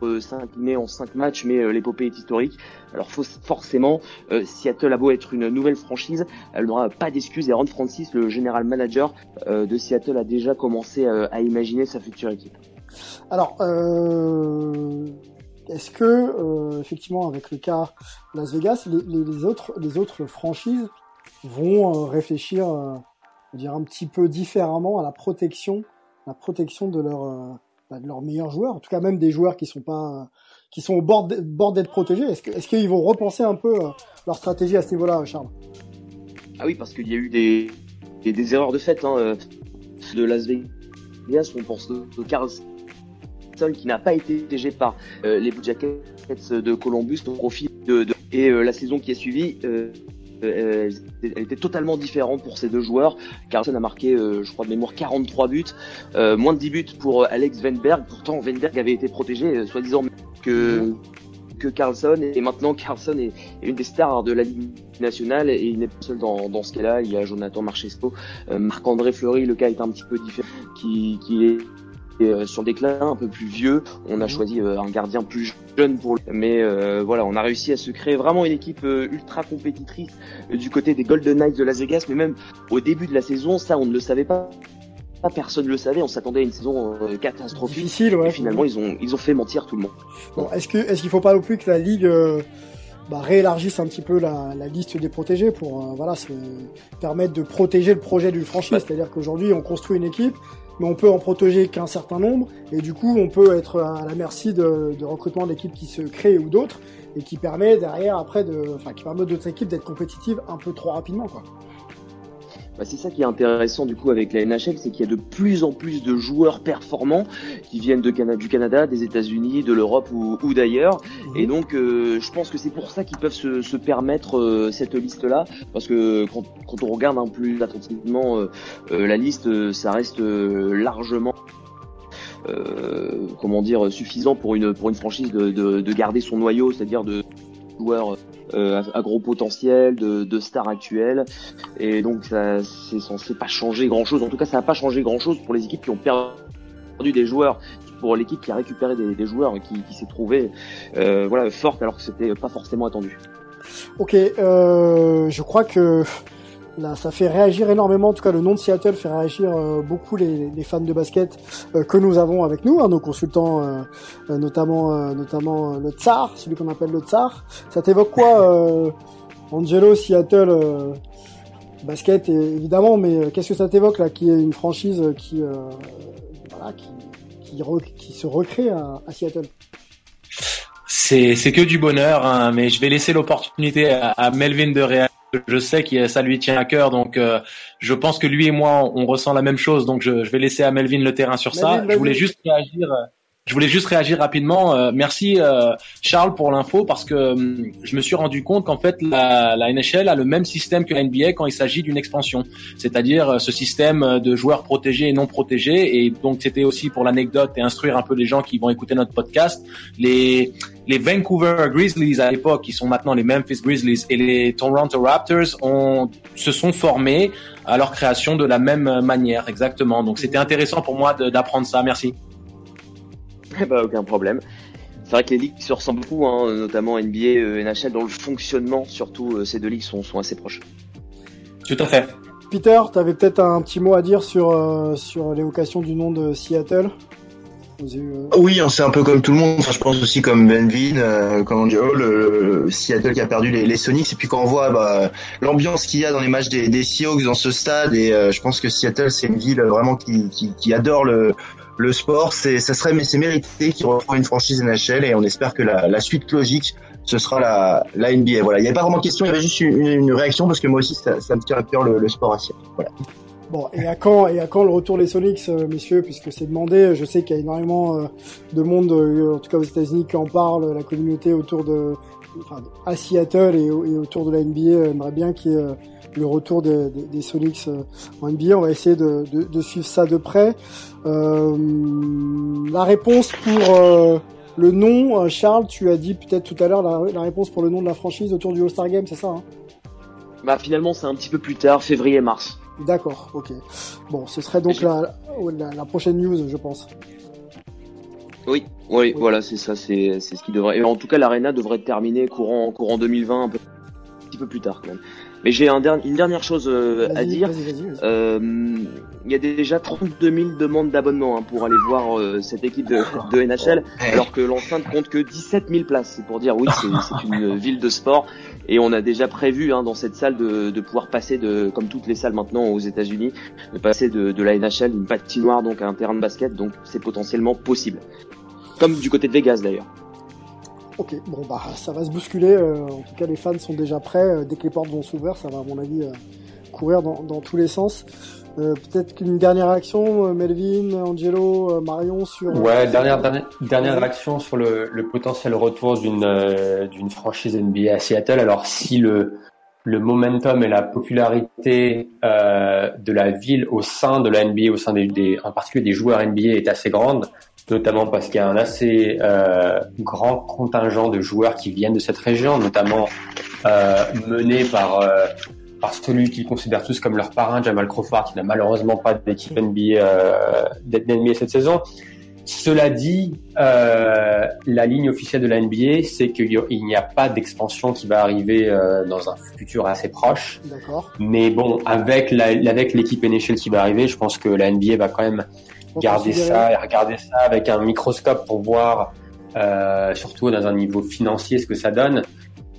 euh, s'incliner en 5 matchs, mais euh, l'épopée est historique. Alors forcément, euh, Seattle a beau être une nouvelle franchise, elle n'aura pas d'excuses. Et Ron Francis, le général manager de Seattle, a déjà commencé à imaginer sa future équipe. Alors, est-ce que effectivement, avec le cas Las Vegas, les, autres, les autres franchises vont réfléchir dire un petit peu différemment à la protection, la protection de euh, bah, de leurs meilleurs joueurs, en tout cas même des joueurs qui sont pas qui sont au bord d'être protégés. Est-ce est-ce qu'ils vont repenser un peu euh, leur stratégie à ce niveau-là, Charles? Ah oui, parce qu'il y a eu des des, erreurs de fait hein, euh, de Las Vegas. On pense de, Carlson qui n'a pas été protégé par les Blue Jackets de Columbus au profit de, et la saison qui a suivi euh, elle était totalement différente pour ces deux joueurs. Carlson a marqué, euh, je crois de mémoire, 43 buts, euh, moins de 10 buts pour Alex Venberg. Pourtant, Venberg avait été protégé, soi-disant que que Carlson et maintenant Carlson est, une des stars de la Ligue nationale et il n'est pas seul dans, dans ce cas-là. Il y a Jonathan Marchesco, Marc-André Fleury, le cas est un petit peu différent, euh, sur des déclin un peu plus vieux, on a mhm. choisi euh, un gardien plus jeune pour lui. Mais euh, voilà, on a réussi à se créer vraiment une équipe ultra compétitrice du côté des Golden Knights de Las Vegas. Mais même au début de la saison, ça on ne le savait pas. Personne ne le savait. On s'attendait à une saison catastrophique. Difficile, ouais. Et finalement, ils ont ils ont fait mentir tout le monde. Bon, est-ce que est-ce qu'il faut pas non plus que la ligue bah, réélargisse un petit peu la, la liste des protégés pour voilà se permettre de protéger le projet du franchise? C'est-à-dire qu'aujourd'hui, on construit une équipe mais on peut en protéger qu'un certain nombre, et du coup, on peut être à la merci de, de recrutement d'équipes qui se créent ou d'autres, et qui permet derrière, après, de, enfin, qui permet d'autres équipes d'être compétitives un peu trop rapidement, quoi. Bah, c'est ça qui est intéressant du coup avec la NHL, c'est qu'il y a de plus en plus de joueurs performants qui viennent de du Canada, des États-Unis, de l'Europe ou, d'ailleurs. Mhm. Et donc, euh, je pense que c'est pour ça qu'ils peuvent se, se permettre euh, cette liste-là, parce que quand, quand, on regarde un plus attentivement euh, la liste, ça reste largement comment dire suffisant pour une pour une franchise de, de, de garder son noyau, c'est-à-dire de joueurs euh, à gros potentiel, de, de stars actuelles. Et donc ça c'est censé pas changer grand chose. En tout cas, ça n'a pas changé grand chose pour les équipes qui ont perdu des joueurs pour l'équipe qui a récupéré des, des joueurs qui, qui s'est trouvé euh, voilà forte alors que c'était pas forcément attendu. Ok, euh, je crois que là, ça fait réagir énormément. En tout cas, le nom de Seattle fait réagir euh, beaucoup les, les, fans de basket euh, que nous avons avec nous, hein, nos consultants, euh, notamment notamment le Tsar, celui qu'on appelle le Tsar. Ça t'évoque quoi, Angelo, Seattle? basket évidemment, mais qu'est-ce que ça t'évoque là, qui est une franchise qui, voilà, qui, qui, qui, se recrée à, à Seattle? C'est c'est que du bonheur, hein, mais je vais laisser l'opportunité à, à, Melvin de réagir. Je sais que ça lui tient à cœur, donc euh, je pense que lui et moi on ressent la même chose, donc je, je vais laisser à Melvin le terrain sur ça. Je voulais juste réagir. Euh, je voulais juste réagir rapidement. Euh, merci euh, Charles pour l'info parce que hum, je me suis rendu compte qu'en fait la, la, NHL a le même système que la NBA quand il s'agit d'une expansion, c'est-à-dire euh, ce système de joueurs protégés et non protégés. Et donc c'était aussi pour l'anecdote et instruire un peu les gens qui vont écouter notre podcast. Les les Vancouver Grizzlies à l'époque, qui sont maintenant les Memphis Grizzlies, et les Toronto Raptors ont, se sont formés à leur création de la même manière, exactement. Donc c'était intéressant pour moi d'apprendre ça. Merci. bah, aucun problème. C'est vrai que les ligues se ressemblent beaucoup, hein, notamment NBA, et NHL, dont le fonctionnement, surtout euh, ces deux ligues, sont, sont assez proches. Tout à fait. Peter, tu avais peut-être un petit mot à dire sur, euh, sur l'évocation du nom de Seattle? Euh, oui, c'est un peu comme tout le monde. je pense aussi comme Benvin, euh, comme dit, oh, le, Seattle qui a perdu les, les, Sonics. Et puis quand on voit bah, l'ambiance qu'il y a dans les matchs des, des Seahawks dans ce stade, et je pense que Seattle, c'est une ville vraiment qui, qui, qui adore le, le sport, c'est, ça serait, mais c'est mérité qu'il reprend une franchise NHL et on espère que la, la suite logique, ce sera la, la NBA. Voilà. Il n'y avait pas vraiment question, il y avait juste une, une réaction parce que moi aussi, ça, ça me tient à cœur le, le sport asiatique. Voilà. Bon, et à quand, et à quand le retour des Sonics, euh, messieurs, puisque c'est demandé. Je sais qu'il y a énormément euh, de monde, euh, en tout cas aux États-Unis, qui en parle. La communauté autour de, enfin, à Seattle et, autour de la NBA aimerait bien qu'il y ait le retour des, Sonics en NBA. On va essayer de, de, de suivre ça de près. Euh, la réponse pour le nom, Charles, tu as dit peut-être tout à l'heure la, la, réponse pour le nom de la franchise autour du All-Star Game, c'est ça hein? Bah finalement c'est un petit peu plus tard, février-mars. D'accord, ok. Bon, ce serait donc la, la, la, prochaine news, je pense. Oui, oui, oui. voilà, c'est ça, c'est ce qui devrait. Et en tout cas, l'arena devrait terminer courant courant 2020, un, peu, un petit peu plus tard quand même. Mais j'ai un une dernière chose euh, à dire. Euh, il y a déjà 32 000 demandes d'abonnement hein, pour aller voir euh, cette équipe de, de NHL, alors que l'enceinte compte que 17 000 places. C'est pour dire oui, c'est une ville de sport et on a déjà prévu hein, dans cette salle de, de, pouvoir passer de, comme toutes les salles maintenant aux États-Unis, de passer de, la NHL une patinoire donc à un terrain de basket. Donc c'est potentiellement possible, comme du côté de Vegas d'ailleurs. Ok, bon bah ça va se bousculer. Euh, en tout cas, les fans sont déjà prêts. Euh, dès que les portes vont s'ouvrir, ça va à mon avis euh, courir dans, dans, tous les sens. Peut-être qu'une dernière réaction, Melvin, Angelo, Marion sur. Ouais, dernière dernière, dernière réaction sur le, le potentiel retour d'une d'une franchise NBA à Seattle. Alors si le le momentum et la popularité euh, de la ville au sein de la NBA, au sein des, des, en particulier des joueurs NBA, est assez grande notamment parce qu'il y a un assez euh, grand contingent de joueurs qui viennent de cette région, notamment euh, mené par euh, par celui qu'ils considèrent tous comme leur parrain, Jamal Crawford, qui n'a malheureusement pas d'équipe NBA, euh, NBA cette saison. Cela dit, euh, la ligne officielle de la NBA, c'est qu'il n'y a pas d'expansion qui va arriver euh, dans un futur assez proche. D'accord. Mais bon, avec la, avec l'équipe NHL qui va arriver, je pense que la NBA va quand même garder ça et regarder ça avec un microscope pour voir, euh, surtout dans un niveau financier, ce que ça donne.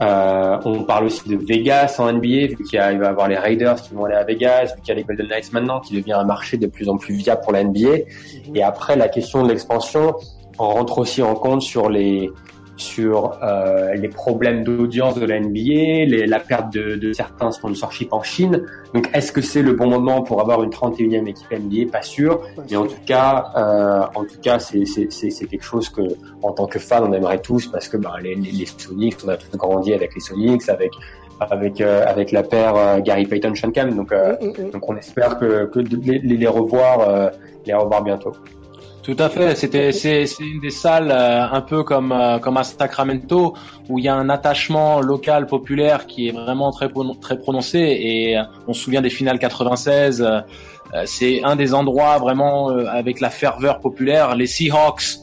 Euh, on parle aussi de Vegas en NBA, vu qu'il va y avoir les Raiders qui vont aller à Vegas, vu qu'il y a les Golden Knights maintenant, qui devient un marché de plus en plus viable pour la NBA. Mhm. Et après, la question de l'expansion, on rentre aussi en compte sur les sur euh, les problèmes d'audience de la NBA, les, la perte de, de, certains sponsorships en Chine. Donc, est-ce que c'est le bon moment pour avoir une 31e équipe NBA Pas sûr. Mais en tout cas, euh, en tout cas, c'est quelque chose que, en tant que fan, on aimerait tous parce que ben, les, les, les Sonics, on a tous grandi avec les Sonics, avec avec euh, avec la paire euh, Gary Payton Shankam. Donc, euh, mm, mm, mm. donc on espère que, que les, les revoir les revoir bientôt. Tout à fait. C'était c'est une des salles euh, un peu comme euh, comme à Sacramento où il y a un attachement local populaire qui est vraiment très très prononcé et on se souvient des finales 96. c'est un des endroits vraiment avec la ferveur populaire. Les Seahawks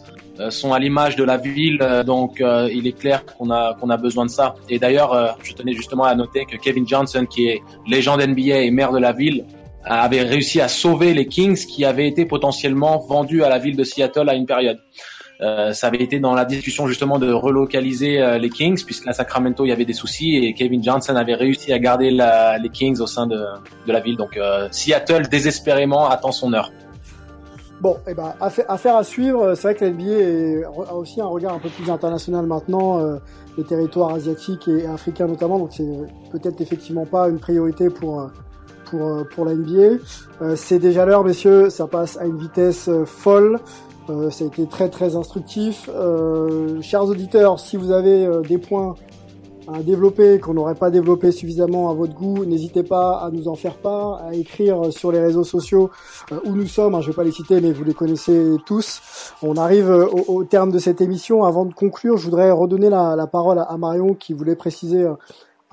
sont à l'image de la ville, donc il est clair qu'on a qu'on a besoin de ça. Et d'ailleurs, je tenais justement à noter que Kevin Johnson, qui est légende NBA et maire de la ville, avait réussi à sauver les Kings qui avaient été potentiellement vendus à la ville de Seattle à une période. Euh, ça avait été dans la discussion justement de relocaliser euh, les Kings puisque à Sacramento il y avait des soucis et Kevin Johnson avait réussi à garder la, les Kings au sein de, de la ville. Donc euh, Seattle désespérément attend son heure. Bon, eh ben, affaire, à suivre. C'est vrai que l'NBA a aussi un regard un peu plus international maintenant, euh, les territoires asiatiques et africains notamment. Donc c'est peut-être effectivement pas une priorité pour pour, euh, pour la NBA. Euh, c'est déjà l'heure, messieurs, ça passe à une vitesse euh, folle. ça a été très très instructif. chers auditeurs, si vous avez des points à développer qu'on n'aurait pas développé suffisamment à votre goût, n'hésitez pas à nous en faire part, à écrire sur les réseaux sociaux où nous sommes. Hein, je vais pas les citer, mais vous les connaissez tous. On arrive au, terme de cette émission. Avant de conclure, je voudrais redonner la parole à, Marion qui voulait préciser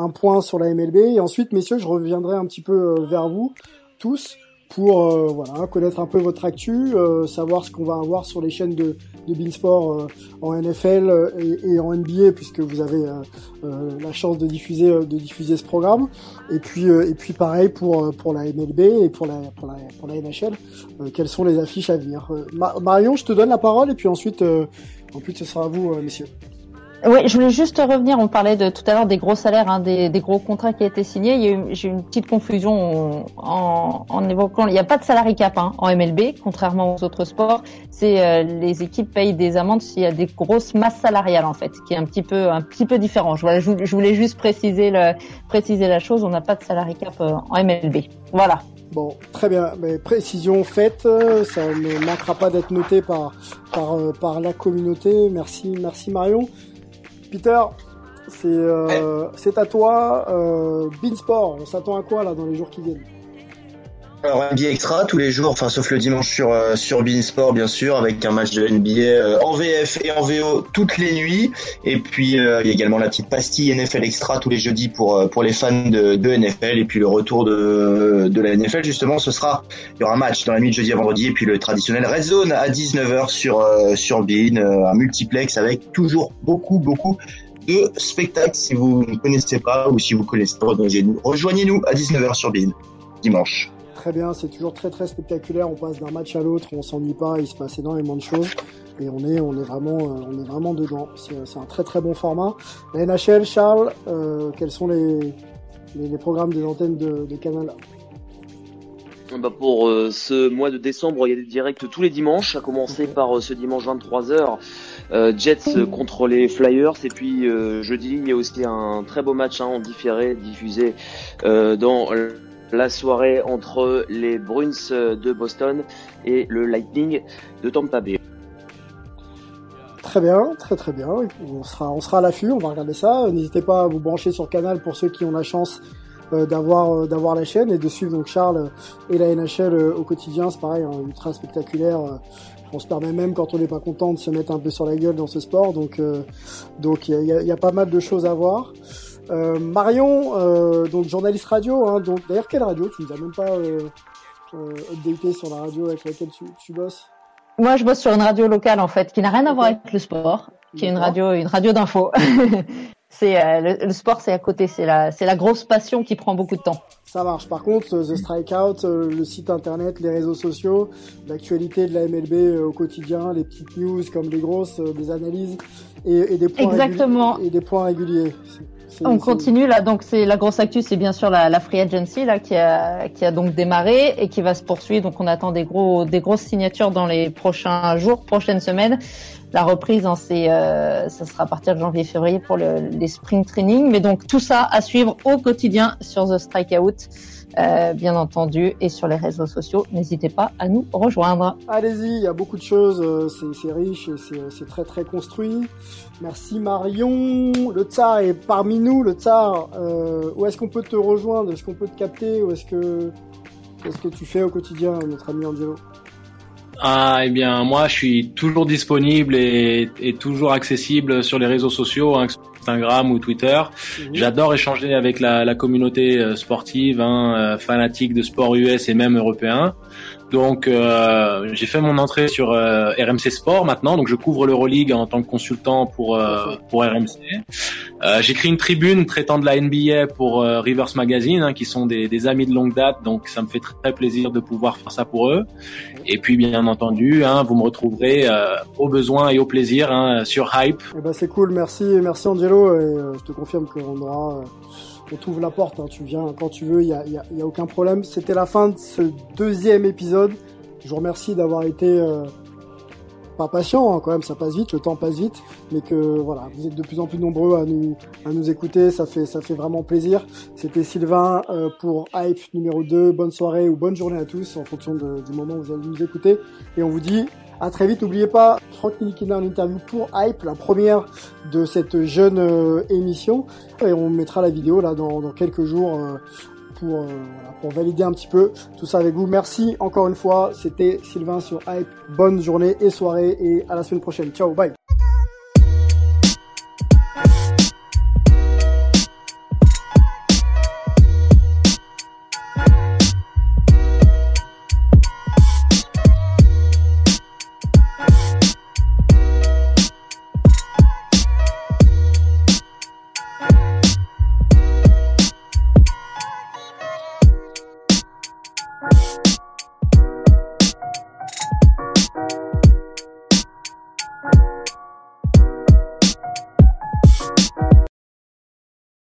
un point sur la MLB. Et ensuite, messieurs, je reviendrai un petit peu euh, vers vous tous pour euh, voilà connaître un peu votre actu, euh, savoir ce qu'on va avoir sur les chaînes de, de Beansport en NFL et, en NBA puisque vous avez la chance de diffuser de diffuser ce programme. Et puis et puis pareil pour pour la MLB et pour la pour la pour la NHL. quelles sont les affiches à venir Marion, je te donne la parole et puis ensuite ensuite ce sera à vous messieurs. Oui, je voulais juste revenir. On parlait de tout à l'heure des gros salaires, hein, des, des, gros contrats qui ont été signés. J'ai eu une petite confusion en, en, évoquant. Il n'y a pas de salary cap hein, en MLB, contrairement aux autres sports. C'est euh, les équipes payent des amendes s'il y a des grosses masses salariales en fait, qui est un petit peu un petit peu différent. Je, voulais juste préciser le préciser la chose. On n'a pas de salary cap euh, en MLB. Voilà. Bon, très bien. Mais précision faite, ça ne manquera pas d'être noté par par euh, par la communauté. Merci, merci Marion. Peter, euh, c'est à toi. Euh, Beansport, on s'attend à quoi là dans les jours qui viennent? Alors NBA Extra tous les jours, enfin sauf le dimanche sur euh, sur Beansport bien sûr, avec un match de NBA euh, en VF et en VO toutes les nuits. Et puis euh, il y a également la petite pastille NFL Extra tous les jeudis pour pour les fans de, de NFL. Et puis le retour de de la NFL justement, ce sera il y aura un match dans la nuit de jeudi à vendredi et puis le traditionnel Red Zone à 19h sur sur Bean, un multiplex avec toujours beaucoup beaucoup de spectacles si vous ne connaissez pas ou si vous connaissez pas, rejoignez-nous à 19h sur Bean dimanche très bien, c'est toujours très très spectaculaire. On passe d'un match à l'autre, on s'ennuie pas, il se passe énormément de choses et on est on est vraiment euh, on est vraiment dedans. C'est un très très bon format. La NHL, Charles, euh, quels sont les, les, programmes des antennes de, de Canal bah pour euh, ce mois de décembre, il y a des directs tous les dimanches, à commencer par ce dimanche 23h, Jets contre les Flyers, et puis jeudi, il y a aussi un très beau match hein, en différé diffusé dans la soirée entre les Bruins de Boston et le Lightning de Tampa Bay. Très bien, très très bien. On sera, on sera à l'affût, on va regarder ça. N'hésitez pas à vous brancher sur Canal pour ceux qui ont la chance euh, d'avoir euh, d'avoir la chaîne et de suivre Charles et la NHL euh, au quotidien. C'est pareil, hein, ultra spectaculaire. On se permet même quand on n'est pas content de se mettre un peu sur la gueule dans ce sport. Donc donc il y a, pas mal de choses à voir. Euh, Marion, euh, donc journaliste radio, hein, donc d'ailleurs quelle radio? Tu nous as même pas euh, euh, updaté sur la radio avec laquelle tu, tu bosses? Moi, je bosse sur une radio locale en fait, qui n'a rien à voir avec le sport, qui est une radio, une radio d'info. c'est le, sport, c'est à côté, c'est la, c'est la grosse passion qui prend beaucoup de temps. Ça marche. Par contre, The Strikeout, le site internet, les réseaux sociaux, l'actualité de la MLB au quotidien, les petites news comme les grosses, des analyses et, et des points Exactement. et des points réguliers. On continue là, donc c'est la grosse actu, c'est bien sûr la, la, free agency là qui a qui a donc démarré et qui va se poursuivre. Donc on attend des gros des grosses signatures dans les prochains jours, prochaines semaines. La reprise, hein, c'est euh, ça sera à partir de janvier-février pour le, les spring training. Mais donc tout ça à suivre au quotidien sur The Strikeout. Euh, bien entendu, et sur les réseaux sociaux. N'hésitez pas à nous rejoindre. Allez-y, il y a beaucoup de choses, euh, c'est riche et c'est très très construit. Merci Marion. Le tsar est parmi nous. Le tsar, euh, où est-ce qu'on peut te rejoindre? Est-ce qu'on peut te capter? Ou est-ce que qu'est-ce que tu fais au quotidien, notre ami Angelo? Ah, eh bien, moi, je suis toujours disponible et, et toujours accessible sur les réseaux sociaux, hein, Instagram ou Twitter. Mhm. J'adore échanger avec la, la communauté euh, sportive, hein, euh, fanatique de sport US et même européen. Donc euh, j'ai fait mon entrée sur euh, RMC Sport maintenant, donc je couvre l'Euroleague en tant que consultant pour euh, pour RMC. Euh, J'écris une tribune traitant de la NBA pour Rivers Magazine, hein, qui sont des, des, amis de longue date, donc ça me fait très, plaisir de pouvoir faire ça pour eux. Et puis bien entendu, hein, vous me retrouverez au besoin et au plaisir hein, sur Hype. Eh ben c'est cool, merci, merci Angelo, et je te confirme qu'on aura on t'ouvre la porte, hein, tu viens quand tu veux, il y a, a, y a, aucun problème. C'était la fin de ce deuxième épisode. Je vous remercie d'avoir été euh, pas patient hein, quand même, ça passe vite, le temps passe vite, mais que voilà, vous êtes de plus en plus nombreux à nous à nous écouter, ça fait ça fait vraiment plaisir. C'était Sylvain euh, pour Hype numéro 2. Bonne soirée ou bonne journée à tous en fonction du moment où vous allez nous écouter et on vous dit à très vite. N'oubliez pas, Franck Nilikina en interview pour Hype, la première de cette jeune euh, émission. Et on mettra la vidéo là dans, dans quelques jours euh, pour, euh, pour valider un petit peu tout ça avec vous. Merci encore une fois. C'était Sylvain sur Hype. Bonne journée et soirée et à la semaine prochaine. Ciao, bye.